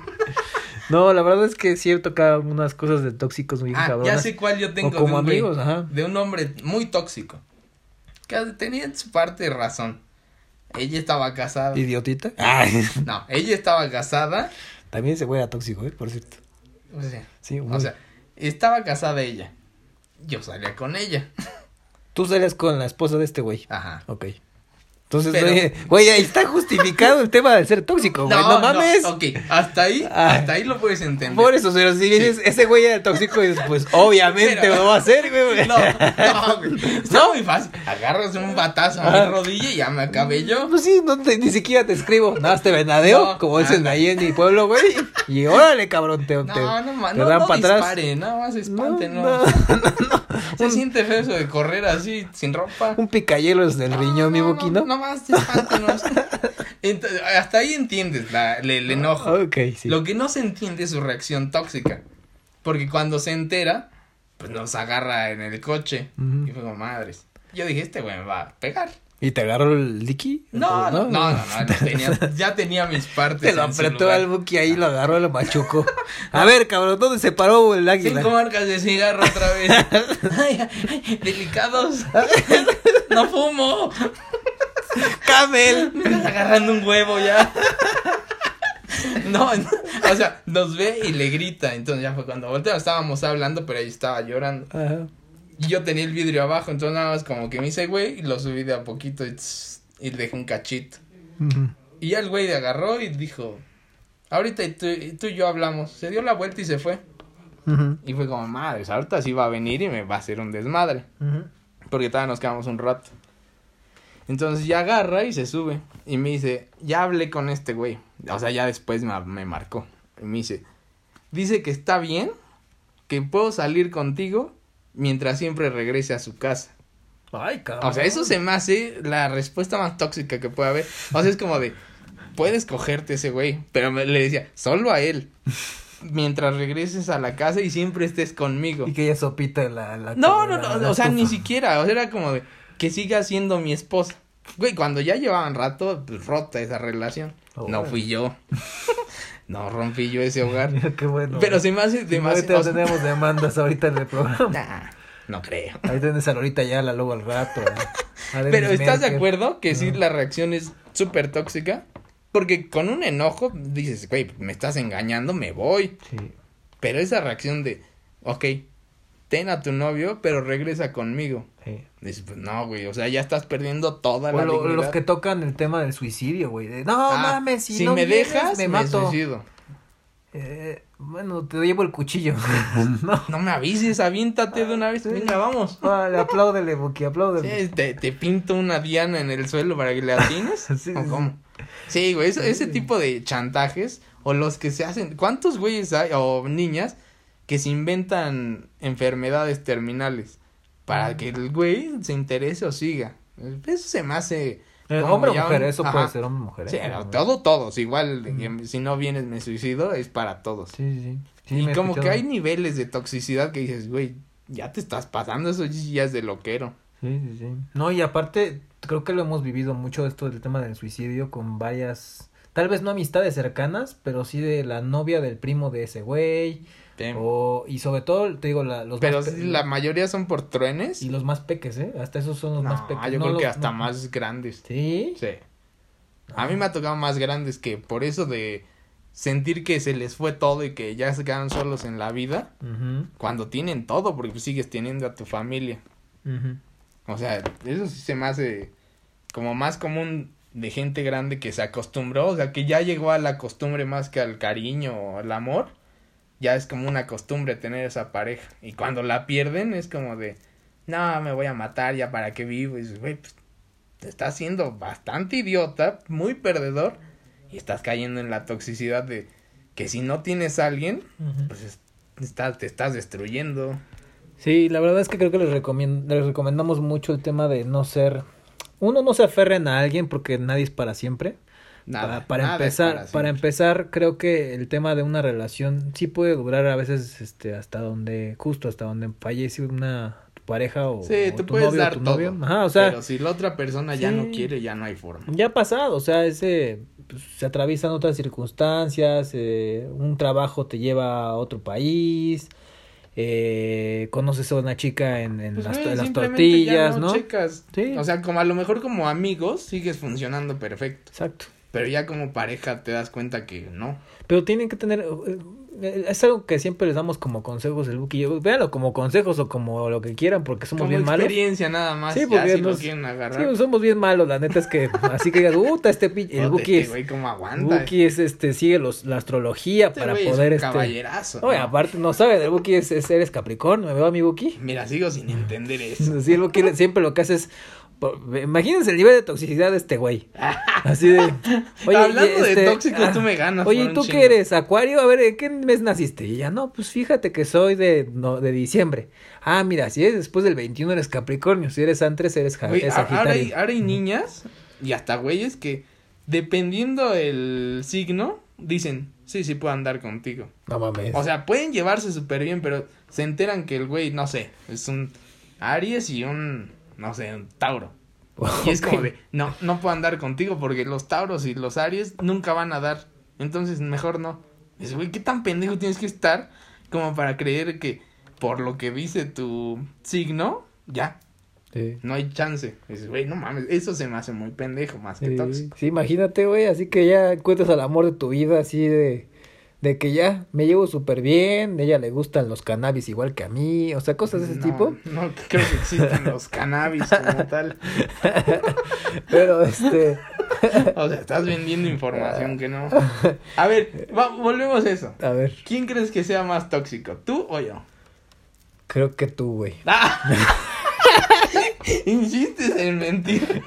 No, la verdad es que sí he tocado unas cosas de tóxicos muy Ah, ya sé cuál yo tengo. O como de un güey, amigos, ajá. De un hombre muy tóxico. Que tenía en su parte de razón. Ella estaba casada. Idiotita. Ay. No, ella estaba casada. También ese güey era tóxico, ¿eh? Por cierto. O sea, Sí, o sea, estaba casada ella. Yo salía con ella. Tú sales con la esposa de este güey. Ajá. Ok. Entonces, Pero- güey, güey, ahí está justificado el tema de ser tóxico, güey. No, mames. ok, hasta ahí, Ay. hasta ahí lo puedes entender. Por eso, pero si dices, ese güey era tóxico, pues obviamente Pero- lo va a hacer, güey. No, no, güey. Está muy fácil. Agarras un batazo a mi rodilla y ya me acabé yo. Pues sí, no te- ni siquiera te escribo. Nada, más te venadeo, No. como dicen Ah. ahí en mi pueblo, güey. Y órale, cabrón, te, te, No, no, ma- te no, dan no para atrás. dispare, nada más espante, no. no, Se Un- siente feo eso de correr así, sin ropa. Un picayelo del riñón, mi No, boquino. No, no más, espántenos. Ent- hasta ahí entiendes la, le- el enojo. Sí. Lo que no se entiende es su reacción tóxica. Porque cuando se entera, pues nos agarra en el coche. Ujú. Y fue como madres. Yo dije, este güey me va a pegar. ¿Y te agarró el liqui? No, no, no, no, no, ya tenía, ya tenía mis partes. Te lo apretó al buki ahí, lo agarró, lo machucó. A ver, cabrón, ¿dónde se paró el águila? Cinco marcas de cigarro otra vez. Ay, ay, delicados. No fumo. ¡Camel! Me estás agarrando un huevo ya. No, no, o sea, nos ve y le grita. Entonces ya fue cuando volteó. Estábamos hablando, pero ella estaba llorando. Ajá. Y yo tenía el vidrio abajo, entonces nada más como que me hice güey y lo subí de a poquito y, tss, y le dejé un cachito. Y ya el güey agarró y dijo, ahorita y tú, y tú y yo hablamos. Se dio la vuelta y se fue. Ujú. Y fue como, madres, ahorita sí va a venir y me va a hacer un desmadre. Ujú. Porque todavía nos quedamos un rato. Entonces ya agarra y se sube. Y me dice, ya hablé con este güey. O sea, ya después me, me marcó. Y me dice, dice que está bien, que puedo salir contigo mientras siempre regrese a su casa. Ay, cabrón. O sea, eso se me hace la respuesta más tóxica que puede haber. O sea, es como de, puedes cogerte ese güey. Pero me, le decía, solo a él. Mientras regreses a la casa y siempre estés conmigo. Y que ella sopita la... la No, no, no, la o sea, ni siquiera, o sea, era como de que siga siendo mi esposa. Güey, cuando ya llevaban rato, pues, rota esa relación. No Órale. fui yo. no rompí yo ese hogar. Qué bueno. Pero se me hace Ahorita demasiado. sea, tenemos demandas ahorita en el programa. nah, no creo. Ahí tenés a Lorita ya, la lobo al rato. ¿eh? Pero ¿estás de acuerdo que sí No. la reacción es súper tóxica? Porque con un enojo dices, güey, me estás engañando, me voy. Sí. Pero esa reacción de, ok, ten a tu novio, pero regresa conmigo. sí. Dices, pues no, güey, o sea, ya estás perdiendo toda O la lo- los que tocan el tema del suicidio, güey. de, no Ah, mames, si, si no me vienes, dejas, me suicido. Eh, bueno, te llevo el cuchillo. no. No me avises, aviéntate de una vez. Sí. Venga, vamos. Vale, apláudele, Buki, apláudele. Sí, te, te pinto una diana en el suelo para que le atines. Sí, ¿O sí, cómo? Sí, güey, eso- ese tipo de chantajes o los que se hacen. ¿Cuántos güeyes hay o niñas que se inventan enfermedades terminales para que el güey se interese o siga? Eso se me hace. Eh, hombre o mujer, un- eso Ajá. puede ser hombre o mujer. Sí, ¿eh? no, todo, todos. Igual, eh, si no vienes, me suicido, es para todos. Sí, sí, sí. Sí, y como que hay niveles de toxicidad que dices, güey, ya te estás pasando, eso ya es de loquero. Sí, sí, sí. No, y aparte, creo que lo hemos vivido mucho esto del tema del suicidio con varias, tal vez no amistades cercanas, pero sí de la novia del primo de ese güey, o, y sobre todo, te digo, la, los Pero más la mayoría son por truenes. y los más peques, ¿eh? Hasta esos son los más peques. yo No creo que hasta no- más grandes. ¿Sí? Sí. A mí me ha tocado más grandes que por eso de sentir que se les fue todo y que ya se quedaron solos en la vida Ujú, cuando tienen todo, porque sigues teniendo a tu familia. ujú. O sea, eso sí se me hace como más común de gente grande que se acostumbró, o sea, que ya llegó a la costumbre más que al cariño o al amor. Ya es como una costumbre tener esa pareja. Y cuando la pierden es como de, no, me voy a matar ya para que vivo. Y dices, güey, pues te estás haciendo bastante idiota, muy perdedor. Y estás cayendo en la toxicidad de que si no tienes a alguien, pues es- estás, te estás destruyendo. Sí, la verdad es que creo que les, recomendamos mucho el tema de no ser... Uno, no se aferren a alguien porque nadie es para siempre. Nada. para, para nada es empezar, para empezar, creo que el tema de una relación sí puede durar a veces este hasta donde justo hasta donde fallece una tu pareja o, Sí, o te tu puedes novio dar tu todo. novio. Ajá, o sea, pero si la otra persona ya sí. no quiere, ya no hay forma. ya ha pasado, o sea, ese pues, se atraviesan otras circunstancias, eh, un trabajo te lleva a otro país, eh, conoces a una chica en, en Pues, las, tortillas, ya ¿no? checas. Sí. O sea, como a lo mejor como amigos sigues funcionando perfecto. Exacto. Pero ya como pareja te das cuenta que no. Pero tienen que tener, es algo que siempre les damos como consejos el Buki. Véanlo como consejos o como lo que quieran porque somos como bien malos. experiencia nada más. Sí, ya porque si lo nos- quieren Sí, agarrar. somos bien malos, la neta es que así que digas, puta, este pi- el Buki este es, cómo aguanta. Buki es este, sigue los, la astrología Este para es poder un este. caballerazo. Oye, ¿no? aparte no sabe, el Buki es, es- eres Capricornio, ¿me veo a mi Buki? Mira, sigo sin entender eso. Sí, el Buki le- siempre lo que hace es, imagínense el nivel de toxicidad de este güey. Así de, oye, Hablando de este, tóxicos, ah, tú me ganas. Oye, por ¿y un tú qué eres? ¿Acuario? A ver, ¿en qué mes naciste? Y ella, no, pues fíjate que soy de, no, de diciembre. Ah, mira, si eres después del 21 eres Capricornio, si eres antes eres, ja- ahora, hay, ahora hay niñas y hasta güeyes que dependiendo el signo dicen, sí, sí puedo andar contigo. No mames. O sea, pueden llevarse súper bien, pero se enteran que el güey, no sé, es un Aries y un, no sé, un Tauro. Y es como de, no, no puedo andar contigo porque los Tauros y los Aries nunca van a dar. Entonces, mejor no. Dices, güey, ¿qué tan pendejo tienes que estar como para creer que por lo que dice tu signo, ya, Sí. no hay chance. Dices, güey, no mames, eso se me hace muy pendejo más que Sí, tóxico. sí, imagínate, güey, así que ya encuentras al amor de tu vida, así de, de que ya me llevo súper bien, a ella le gustan los cannabis igual que a mí, o sea, cosas de ese No, tipo. No creo que existan los cannabis como tal. Pero, este, O sea, estás vendiendo información que no. A ver, va- volvemos a eso. a ver, ¿Quién crees que sea más tóxico, tú o yo? creo que tú, güey. ¡Ah! Insistes en mentir.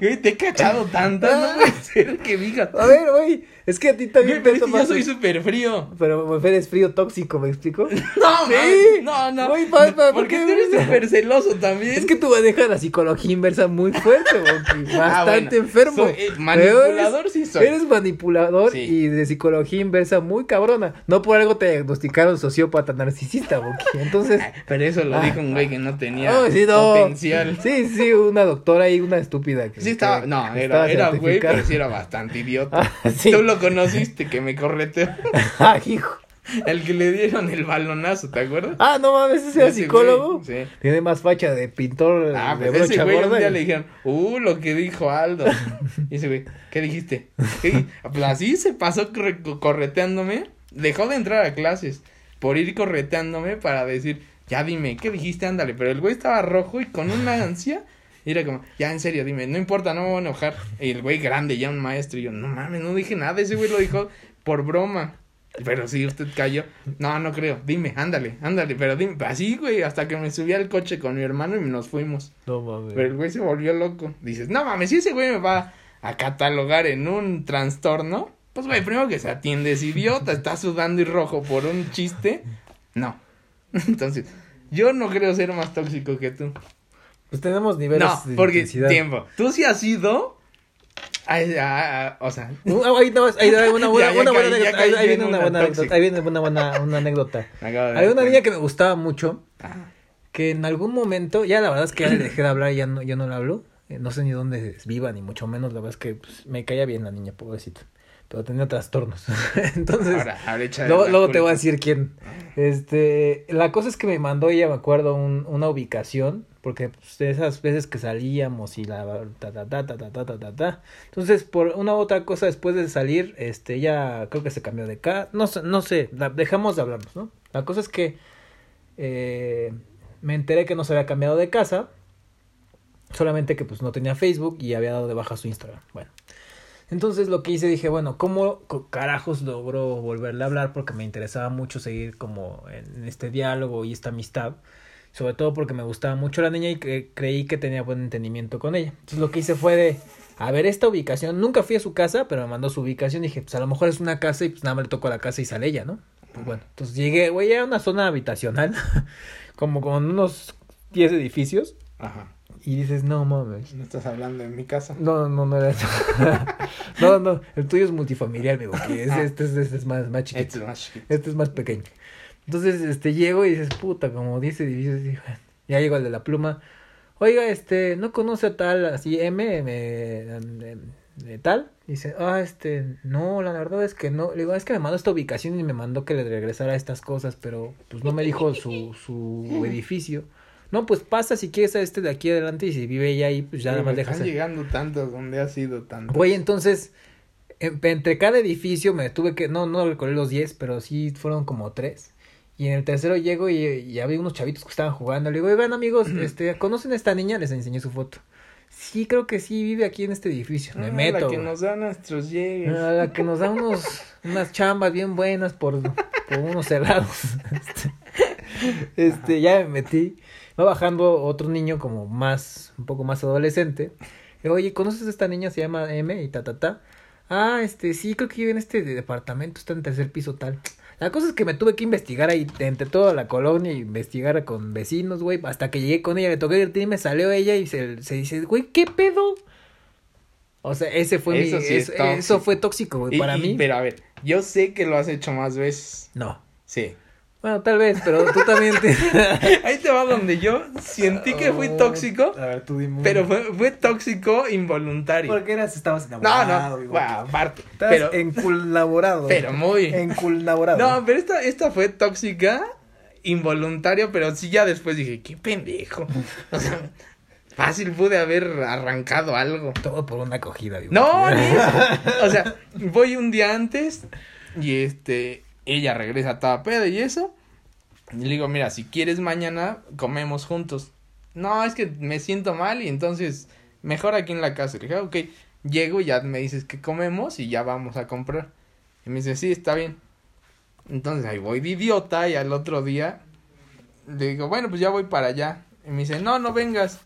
Güey, te he cachado tanto, no puede ser que digas. A ver, güey, es que a ti también Güey, te yo soy súper frío. Pero eres frío tóxico, ¿me explico? No, Sí. no, no. Güey, ¿por porque qué? tú eres súper celoso también. Es que tú manejas la psicología inversa muy fuerte, güey. Bastante Ah, bueno. enfermo. Soy- eh, manipulador sí soy. Eres manipulador Sí. y de psicología inversa muy cabrona. No por algo te diagnosticaron sociópata narcisista, Boqui. Entonces. Pero eso lo Ah. dijo un güey que no tenía oh, sí, no. potencial. Sí, sí, una doctora y una estúpida. Que, Sí estaba, que- no, que era, era güey, pero sí era bastante idiota. Ah, sí. Tú lo conociste, que me correteó. Ah, hijo. El que le dieron el balonazo, ¿te acuerdas? Ah, no mames, ese era Ese psicólogo. güey, sí. Tiene más facha de pintor Ah, de pues ese brocha güey un gorda. día y- le dijeron, uh, lo que dijo Aldo. Y ese güey, ¿qué dijiste? ¿Qué di-?" Pues así se pasó corre- correteándome. Dejó de entrar a clases por ir correteándome para decir, ya dime, ¿qué dijiste? Ándale. Pero el güey estaba rojo y con una ansia. Y era como, ya en serio, dime, no importa, no me voy a enojar. Y el güey grande, ya un maestro. Y yo, no mames, no dije nada. Ese güey lo dijo por broma. Pero si usted cayó. No, no creo. Dime, ándale, ándale. Pero dime, así, güey, hasta que me subí al coche con mi hermano y nos fuimos. No mames. Pero el güey se volvió loco. Dices, no mames, si ese güey me va a catalogar en un trastorno, pues güey, primero que se atiende, es idiota, está sudando y rojo por un chiste. No. Entonces, yo no creo ser más tóxico que tú. Pues tenemos niveles No, de porque, intensidad. tiempo, tú sí has ido. o sea, Uh, ah, ahí no, da una buena, Ya, ya una buena caí, ya anécdota. caí Ahí, ahí yo viene en una buena anécdota. Ahí viene una buena, una anécdota. Hay una niña que me gustaba mucho, Ah, que en algún momento, ya la verdad es que ya le dejé de hablar y ya no, ya no le hablo. Eh, No sé ni dónde viva, ni mucho menos. La verdad es que pues, me caía bien la niña, pobrecita. Pero tenía trastornos. Entonces, ahora, luego, luego te voy a decir quién. Este, la cosa es que me mandó ella, me acuerdo, un- una ubicación porque pues, esas veces que salíamos y la ta ta ta ta ta ta ta ta, ta. entonces por una u otra cosa después de salir este ella creo que se cambió de casa no sé no sé dejamos de hablarnos no la cosa es que eh, me enteré que no se había cambiado de casa solamente que pues no tenía Facebook y había dado de baja su Instagram bueno entonces lo que hice dije, bueno, ¿cómo carajos logró volverle a hablar? Porque me interesaba mucho seguir como en este diálogo y esta amistad. Sobre todo porque me gustaba mucho la niña y que creí que tenía buen entendimiento con ella. Entonces lo que hice fue de, a ver esta ubicación. Nunca fui a su casa, pero me mandó su ubicación. Y dije, pues a lo mejor es una casa y pues nada más le tocó a la casa y sale ella, ¿no? Pues bueno, entonces llegué, güey, era una zona habitacional, como con unos 10 edificios. Ajá. Y dices, no mames. No estás hablando en mi casa. No, no, no era eso. no, no, el tuyo es multifamiliar, amigo. que es- este, es, este es más, más chiquito. Este es más chiquito. Este es más pequeño. Entonces, este, llego y dices, puta, como dice y, bueno, ya llego al de la pluma. Oiga, este, ¿no conoce a tal, así, M, M, M, M, tal? Dice, ah, este, no, la verdad es que no. Le digo, es que me mandó esta ubicación y me mandó que le regresara estas cosas, pero pues no me dijo su, su edificio. No, pues pasa si quieres a este de aquí adelante y si vive ella ahí, pues ya nada más dejas. Están llegando tantos donde ha sido tanto. Güey, entonces, en- entre cada edificio me tuve que, no, no recorrí los 10, pero sí fueron como tres. Y en el tercero llego y, y había unos chavitos que estaban jugando. Le digo, oigan amigos, este, ¿conocen a esta niña? Les enseñé su foto. Sí, creo que sí, vive aquí en este edificio. Me Ah, meto. La que nos da nuestros llegues. A la que nos da unos, unas chambas bien buenas por, por unos helados. Este, este, ya me metí. Va bajando otro niño como más, un poco más adolescente. Le digo, oye, ¿conoces a esta niña? Se llama M y ta, ta, ta. Ah, este, sí, creo que vive en este departamento, está en tercer piso tal. La cosa es que me tuve que investigar ahí entre toda la colonia investigar con vecinos, güey, hasta que llegué con ella, le toqué el y me salió ella y se, se dice, güey, ¿qué pedo? O sea, ese fue Eso mi, sí es eso, fue tóxico, güey, para y- mí. Pero a ver, yo sé que lo has hecho más veces. No. Sí. Bueno, tal vez, pero tú también te... Ahí te va donde yo sentí que fui Oh, tóxico, A ver, tú dime. pero fue, fue tóxico involuntario. Porque eras, estabas No, enamorado. no, güey. bueno, aparte. Estabas Pero, enculaborado. pero muy. Enculaborado. No, pero esta, esta fue tóxica, involuntaria, pero sí ya después dije, qué pendejo. O sea, fácil pude haber arrancado algo. Todo por una acogida, digo. No, ni eso. O sea, voy un día antes y este, ella regresa toda peda y eso. Y le digo, mira, si quieres mañana comemos juntos. No, es que me siento mal y entonces mejor aquí en la casa. Le dije, "Ah, ok, llego y ya me dices que comemos y ya vamos a comprar. Y me dice, sí, está bien. Entonces ahí voy de idiota y al otro día le digo, bueno, pues ya voy para allá. Y me dice, no, no vengas.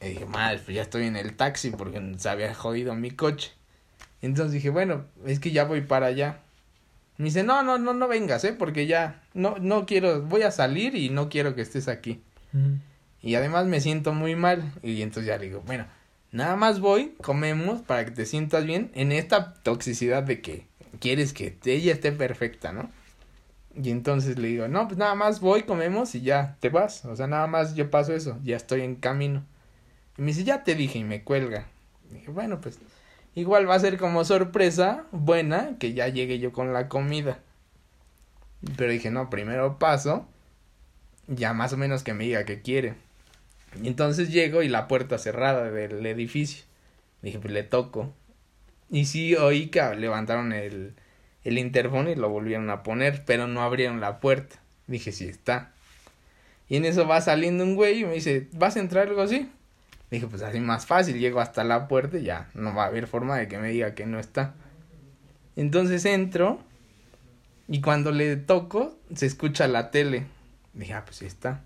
Y dije, madre, pues ya estoy en el taxi porque se había jodido mi coche. Entonces dije, bueno, es que ya voy para allá. Me dice, no, no, no, no vengas, eh, porque ya, no, no quiero, voy a salir y no quiero que estés aquí. Y además me siento muy mal. Y entonces ya le digo, bueno, nada más voy, comemos para que te sientas bien en esta toxicidad de que quieres que ella esté perfecta, ¿no? Y entonces le digo, no, pues nada más voy, comemos y ya te vas. O sea, nada más yo paso eso, ya estoy en camino. Y me dice, ya te dije y me cuelga. Y dije, bueno, pues igual va a ser como sorpresa buena que ya llegue yo con la comida. Pero dije, no, primero paso, ya más o menos que me diga qué quiere. Y entonces llego y la puerta cerrada del edificio. Dije, pues le toco. Y sí oí que levantaron el, el interfono y lo volvieron a poner, pero no abrieron la puerta. Dije, sí está. Y en eso va saliendo un güey y me dice, ¿vas a entrar algo así? Dije, pues así más fácil, llego hasta la puerta y ya no va a haber forma de que me diga que no está. Entonces entro y cuando le toco se escucha la tele. Dije, ah, pues sí está.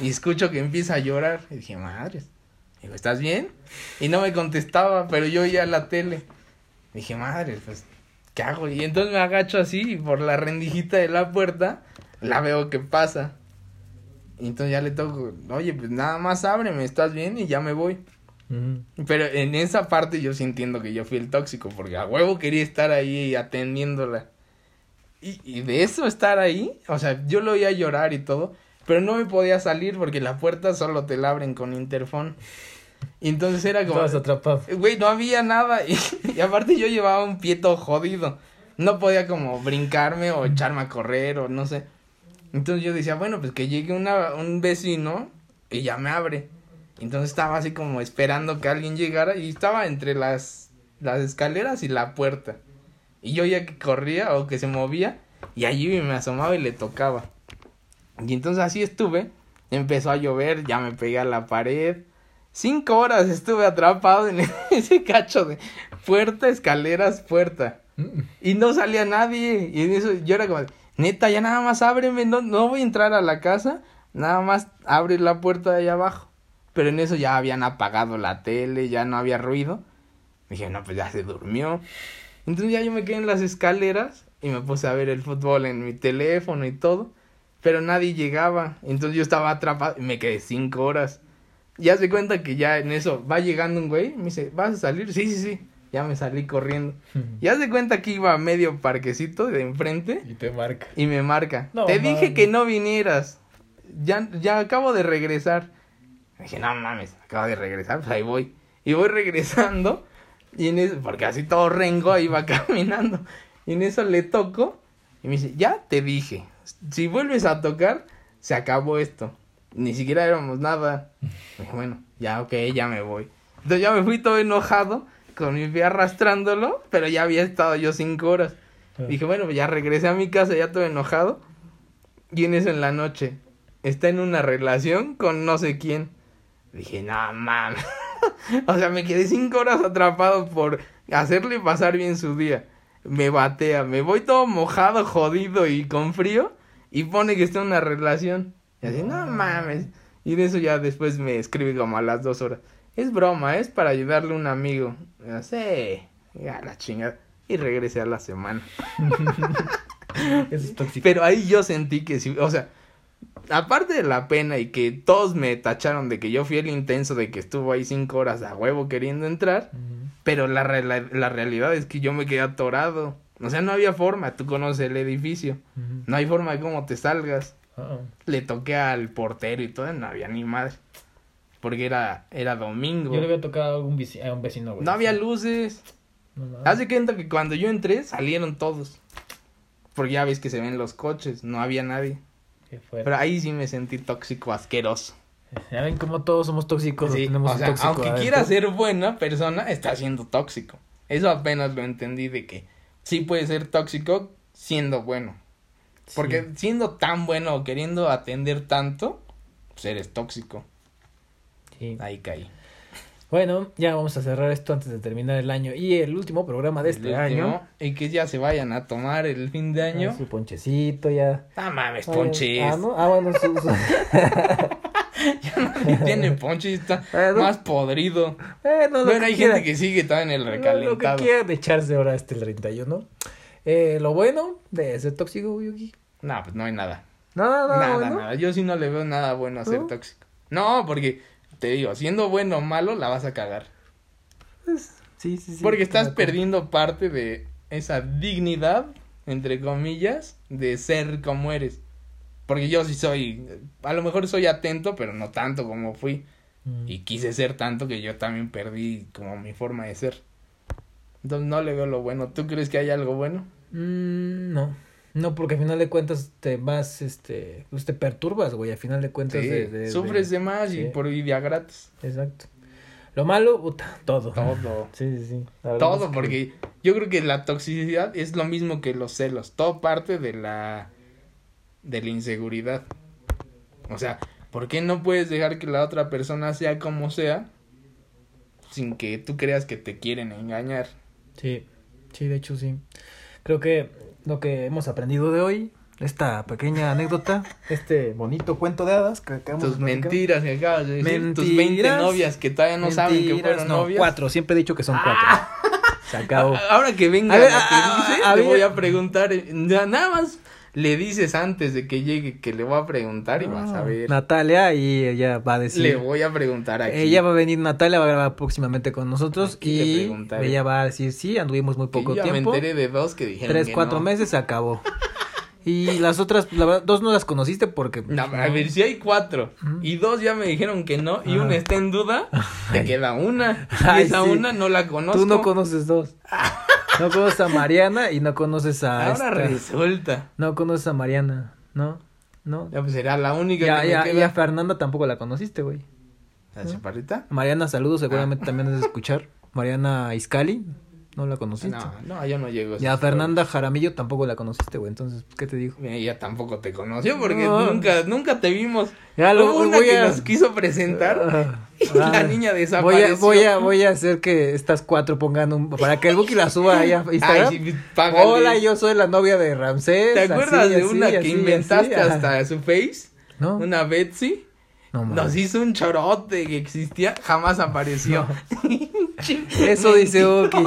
Y escucho que empieza a llorar. Y dije, madres. Digo, ¿estás bien? Y no me contestaba, pero yo oía la tele. Dije, madre, pues, ¿qué hago? Y entonces me agacho así y por la rendijita de la puerta la veo que pasa. Y entonces ya le toco, oye, pues nada más ábreme, ¿estás bien? Y ya me voy. Pero en esa parte yo sí entiendo que yo fui el tóxico, porque a huevo quería estar ahí atendiéndola. Y, y de eso estar ahí, o sea, yo lo oía llorar y todo, pero no me podía salir porque la puerta solo te la abren con interfón. Y entonces era como... Estabas atrapado. Güey, no había nada. Y, y aparte yo llevaba un pie todo jodido. No podía como brincarme o echarme a correr o no sé. Entonces yo decía, bueno, pues que llegue una, un vecino y ya me abre. Entonces estaba así como esperando que alguien llegara y estaba entre las, las escaleras y la puerta. Y yo ya que corría o que se movía y allí me asomaba y le tocaba. Y entonces así estuve. Empezó a llover, ya me pegué a la pared. Cinco horas estuve atrapado en ese cacho de puerta, escaleras, puerta. Y no salía nadie. Y en eso yo era como, neta, ya nada más ábreme, no, no voy a entrar a la casa. Nada más abre la puerta de allá abajo. Pero en eso ya habían apagado la tele, ya no había ruido. Dije, no, pues ya se durmió. Entonces ya yo me quedé en las escaleras y me puse a ver el fútbol en mi teléfono y todo. Pero nadie llegaba. Entonces yo estaba atrapado y me quedé cinco horas. Ya se cuenta que ya en eso va llegando un güey. Me dice, ¿vas a salir? Sí, sí, sí. Ya me salí corriendo. Ya se cuenta que iba a medio parquecito de enfrente. Y te marca. Y me marca. No, te dije que no vinieras. Ya, ya acabo de regresar. Dije, no mames, acabo de regresar, pues ahí voy. Y voy regresando. Y en eso, porque así todo rengo, ahí va caminando. Y en eso le toco. Y me dice, ya te dije. Si vuelves a tocar, se acabó esto. Ni siquiera éramos nada. Dije, bueno, ya, ok, ya me voy. Entonces ya me fui todo enojado, con mi pie arrastrándolo, pero ya había estado yo cinco horas. Dije, bueno, pues ya regresé a mi casa, ya todo enojado. Y en eso en la noche, está en una relación con no sé quién. Dije, no mames. o sea, me quedé cinco horas atrapado por hacerle pasar bien su día. Me batea, me voy todo mojado, jodido y con frío. Y pone que está en una relación. Y así, no mames. Y de eso ya después me escribe como a las dos horas. Es broma, es para ayudarle a un amigo. Y yo, sí, ya la chingada. Y regresé a la semana. Eso es tóxico. Pero ahí yo sentí que sí, o sea, aparte de la pena y que todos me tacharon de que yo fui el intenso de que estuvo ahí cinco horas a huevo queriendo entrar, pero la, la, la realidad es que yo me quedé atorado. O sea, no había forma, tú conoces el edificio, no hay forma de cómo te salgas. Le toqué al portero y todo, no había ni madre. Porque era, era domingo. Yo le había tocado a un, vici- a un vecino, güey. No había luces. No de cuenta que cuando yo entré salieron todos. Porque ya ves que se ven los coches, no había nadie. Qué. Pero ahí sí me sentí tóxico, asqueroso. Ya ven cómo todos somos tóxicos. Sí, tenemos o un sea, tóxico aunque quiera ser buena persona, está siendo tóxico. Eso apenas lo entendí de que sí puede ser tóxico siendo bueno. Porque Sí. siendo tan bueno o queriendo atender tanto, pues eres tóxico. Sí. Ahí caí. Bueno, ya vamos a cerrar esto antes de terminar el año. Y el último programa de este año. Y que ya se vayan a tomar el fin de año. Su ponchecito ya. Ah, mames, ponches. Ah, ¿no? Ah, bueno, su- su- Nadie tiene ponche y está Eh, no. más podrido. Eh, no, bueno, hay quiera. gente que sigue todavía en el No, Lo que recalentado. quieran echarse ahora este el 31. Eh, lo bueno de ser tóxico, Yugi. No, pues no hay nada. Nada, nada, nada, bueno. nada. Yo sí no le veo nada bueno a ser tóxico. No, porque te digo, siendo bueno o malo, la vas a cagar. Sí, sí, sí. porque estás perdiendo parte de esa dignidad, entre comillas, de ser como eres. Porque yo sí soy, a lo mejor soy atento, pero no tanto como fui. Mm. Y quise ser tanto que yo también perdí como mi forma de ser. Entonces no le veo lo bueno. ¿Tú crees que hay algo bueno? Mm, no. No, porque al final de cuentas te vas, este, pues te perturbas, güey, al final de cuentas Sí, de, de- sufres de- de más y por idea gratis. Exacto. Lo malo, puta, todo. Todo. Sí, sí, sí. Todo, es que- porque yo creo que la toxicidad es lo mismo que los celos. Todo parte de la de la inseguridad. O sea, ¿por qué no puedes dejar que la otra persona sea como sea sin que tú creas que te quieren engañar? Sí, sí, de hecho sí. Creo que lo que hemos aprendido de hoy, esta pequeña anécdota, este bonito cuento de hadas que acabamos Tus de mentiras que acabas de decir, tus Mentiras, 20 novias que todavía no saben que fueron no, novias. cuatro, siempre he dicho que son cuatro. Se acabó. Ahora que venga A ver, la que a- dice, a le ver. voy a preguntar. eh, Nada más le dices antes de que llegue que le voy a preguntar y vas a ver. Natalia y ella va a decir. Le voy a preguntar aquí. Ella va a venir, Natalia va a grabar próximamente con nosotros Aquí y ella va a decir, sí, anduvimos muy Que poco yo tiempo. me enteré de dos que dijeron Tres, que cuatro no. meses se acabó. Y las otras, la verdad, dos no las conociste porque... No, a ver, si hay cuatro y dos ya me dijeron que no y Ajá. una está en duda, te queda una. Y Ay, esa sí. una no la conozco. Tú no conoces dos. No conoces a Mariana y no conoces a Ahora esta- resulta. No conoces a Mariana, ¿no? No. Ya pues la única Ya, que ya, me y a Fernanda tampoco la conociste, güey. ¿La chaparrita? Mariana, saludos, seguramente Ah. también has de escuchar. Mariana Iscali, no la conociste. No, no, yo no llego. a Y a Fernanda Jaramillo tampoco la conociste, güey. Entonces, ¿qué te pueblos. Ella tampoco te conoció porque No. nunca, nunca te vimos. Ya lo- Hubo una voy que a- nos quiso presentar y la niña Voy a, desapareció. voy a, voy a hacer que estas cuatro pongan un, para que el Buki la suba ahí a Instagram. Ay, sí, págale. Hola, yo soy la novia de Ramsés. ¿Te acuerdas así, de así, una que así, inventaste hasta su face? ¿No? Una Betsy. No, Nos hizo un chorote que existía, jamás apareció. Eso dice Buki.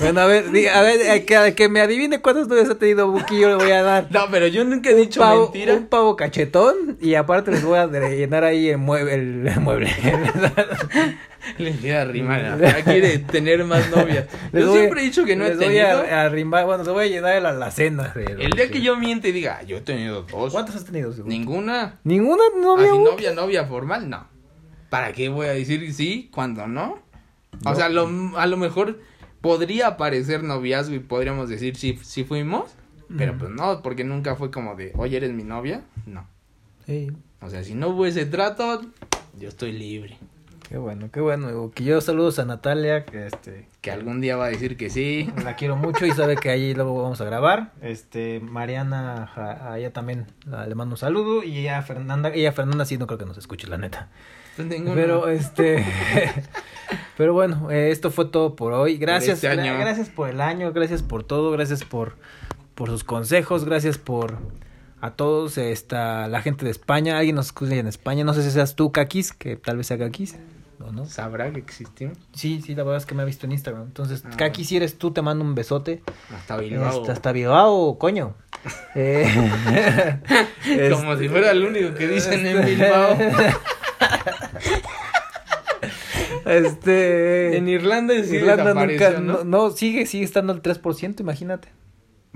Bueno, a ver, a ver, a que, a que me adivine cuántas novias ha tenido Buki, yo le voy a dar. No, pero yo nunca he dicho Pavo- mentira. Un pavo cachetón y aparte les voy a llenar ahí el mueble. El, el mueble. Le quiere arrimar, ahora quiere tener más novias. Les Yo voy siempre he dicho que no he les voy tenido. a, bueno, les voy a llenar la, la cena. de- El día que yo miente y diga, "Ah, yo he tenido dos. ¿Cuántas has tenido? seguro? Ninguna. ¿Ninguna novia? Así Buki? novia, novia formal, no. ¿Para qué voy a decir sí cuando no? O sea, lo- a lo mejor podría parecer noviazgo y podríamos decir sí, sí fuimos, pero pues no, porque nunca fue como de, oye, ¿eres mi novia? No. Sí. O sea, si no hubo ese trato, yo estoy libre. Qué bueno, qué bueno. Que yo saludos a Natalia, que este Que algún día va a decir que sí. la quiero mucho y sabe que ahí luego vamos a grabar. Este Mariana, a ella también le mando un saludo y ella Fernanda, ella Fernanda sí no creo que nos escuche la neta. Pues ninguno. Pero este Pero bueno, eh, esto fue todo por hoy. Gracias, este gra- año. gracias por el año, gracias por todo, gracias por por sus consejos, gracias por a todos, esta la gente de España, alguien nos escucha en España, no sé si seas tú Kakis, que tal vez sea Kakis, o no. ¿Sabrá que existimos? Sí, sí, la verdad es que me ha visto en Instagram. Entonces, Ah, Kaki, si eres tú, te mando un besote. Hasta Bilbao. Este, hasta Bilbao, coño. Eh, Como si fuera el único que dicen en Bilbao. Este. En Irlanda sí Irlanda nunca. desapareció, No, ¿no? no, sigue, sigue estando al 3%, imagínate.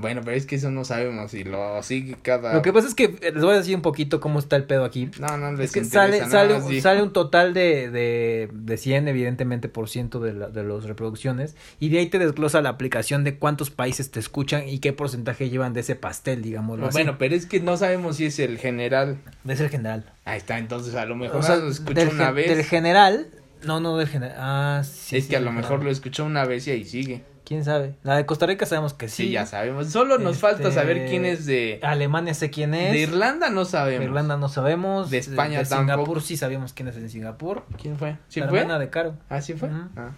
Bueno, pero es que eso no sabemos si lo sigue cada... Lo que pasa es que eh, les voy a decir un poquito cómo está el pedo aquí. No, no les Es que interesa sale, sale, sale un total de, de, de 100, evidentemente, por ciento de, la, de las reproducciones. Y de ahí te desglosa la aplicación de cuántos países te escuchan y qué porcentaje llevan de ese pastel, digámoslo así. Bueno, pero es que no sabemos si es el general. Es el general. Ahí está, entonces a lo mejor O sea, lo escuchó del, una vez. del general. No, no, del general. Ah, sí. es sí, que a lo mejor general. lo escuchó una vez y ahí sigue. ¿Quién sabe? La de Costa Rica sabemos que sí. Sí, ya sabemos. Solo nos Este, falta saber quién es de... Alemania sé quién es. De Irlanda no De sabemos. Irlanda no sabemos. De España de tampoco. Singapur sí sabemos quién es en Singapur. ¿Quién fue? ¿Sí la fue? hermana de Caro. ¿Ah, sí fue? Ujú. Ah.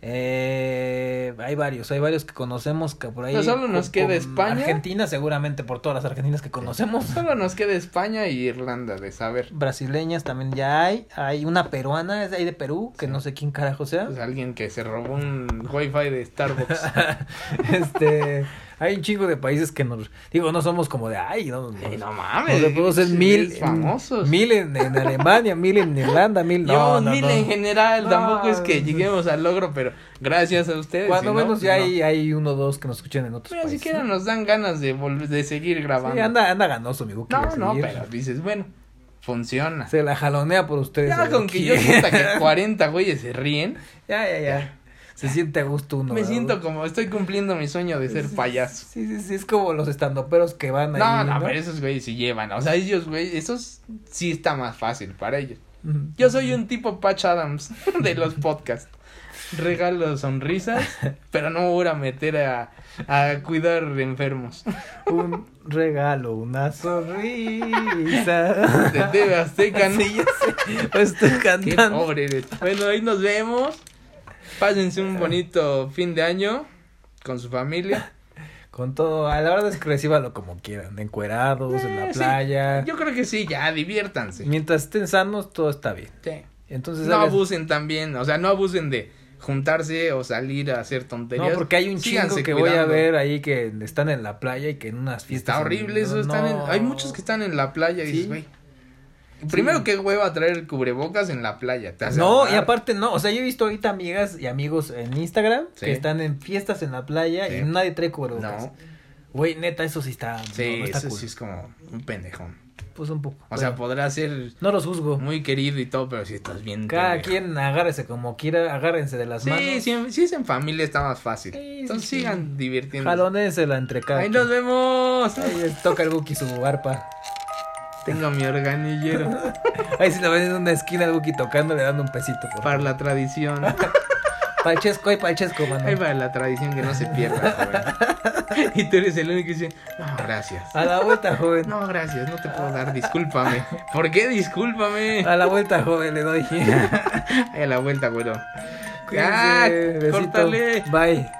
Eh, hay varios, hay varios que conocemos que por ahí. Pero solo nos queda España. Argentina, seguramente por todas las argentinas que conocemos. Solo nos queda España y Irlanda de saber. Brasileñas también ya hay. Hay una peruana, es de ahí de Perú, que no sé quién carajo sea. Pues alguien que se robó un wifi de Starbucks. este, hay un chingo de países que nos, digo, no somos como de, ay, no, no, Ey, no no mames. se puedo ser mil, famosos. mil en, en Alemania, mil en Irlanda, mil, no, Llevamos no, mil no. en general, tampoco es que lleguemos al logro, pero gracias a ustedes. Cuando si menos ya hay, hay uno o dos que nos escuchen en otros Mira, países. siquiera nos dan ganas de volver, de seguir grabando. Sí, anda, anda ganoso, mi Buki, no, no, seguir. pero dices, bueno, funciona. Se la jalonea por ustedes. Ya con que yo sienta que 40 güeyes se ríen, ya, ya, ya. Se siente a gusto uno. me ¿verdad? siento como estoy cumpliendo mi sueño de ser payaso. Sí, sí, sí, es como los estandoperos que van ahí. No, no, pero esos güeyes se llevan. O sea, ellos, güey, esos sí está más fácil para ellos. Yo soy un tipo Patch Adams de los podcasts. Regalo sonrisas, pero no me voy a meter a, a cuidar enfermos. Un regalo, una sonrisa. De TV Azteca, ¿no? Sí, ya sé. Lo estoy Qué cantando. pobre eres. Bueno, ahí nos vemos. Pásense un bonito fin de año con su familia. Con todo, a la verdad es que recíbalo como quieran, encuerados, en la Eh, sí. playa. Yo creo que sí, ya, diviértanse. Mientras estén sanos, todo está bien. Sí. Entonces, No ¿sabes? abusen también, o sea, no abusen de juntarse o salir a hacer tonterías. No, porque hay un chingo que voy a ver ahí que están en la playa y que en unas fiestas. Está horrible eso, no, están en- no. hay muchos que están en la playa y Sí. dices, güey. Primero, qué hueva traer cubrebocas en la playa. Te No, y aparte no, o sea, yo he visto ahorita amigas y amigos en Instagram Sí. que están en fiestas en la playa Sí. y nadie trae cubrebocas. No, Güey, neta, eso sí está. sí, no, no está eso cool. sí es como un pendejón. Pues un poco. O sea, podrá ser no los juzgo. muy querido y todo, pero si estás bien. Cada pendejo. quien agárrese como quiera, agárrense de las Sí, manos. si, si es en familia está más fácil. Sí, Entonces sí, sí. sigan divirtiendo. Jalónensela entre cada Ahí nos vemos. Ahí toca el Buki su arpa. Tengo mi organillero. Ahí si lo ven en una esquina el Buki tocando, le dando un pesito. Por Para la tradición. Palchesco y Palchesco, mano. Ahí va la tradición que no se pierda, joven. Y tú eres el único que dice, no, gracias. A la vuelta, joven. No, gracias, no te puedo dar, discúlpame. ¿Por qué discúlpame? A la vuelta, joven, le doy. Ahí a la vuelta, güero. Cuídense, Ah, besito. córtale. Bye.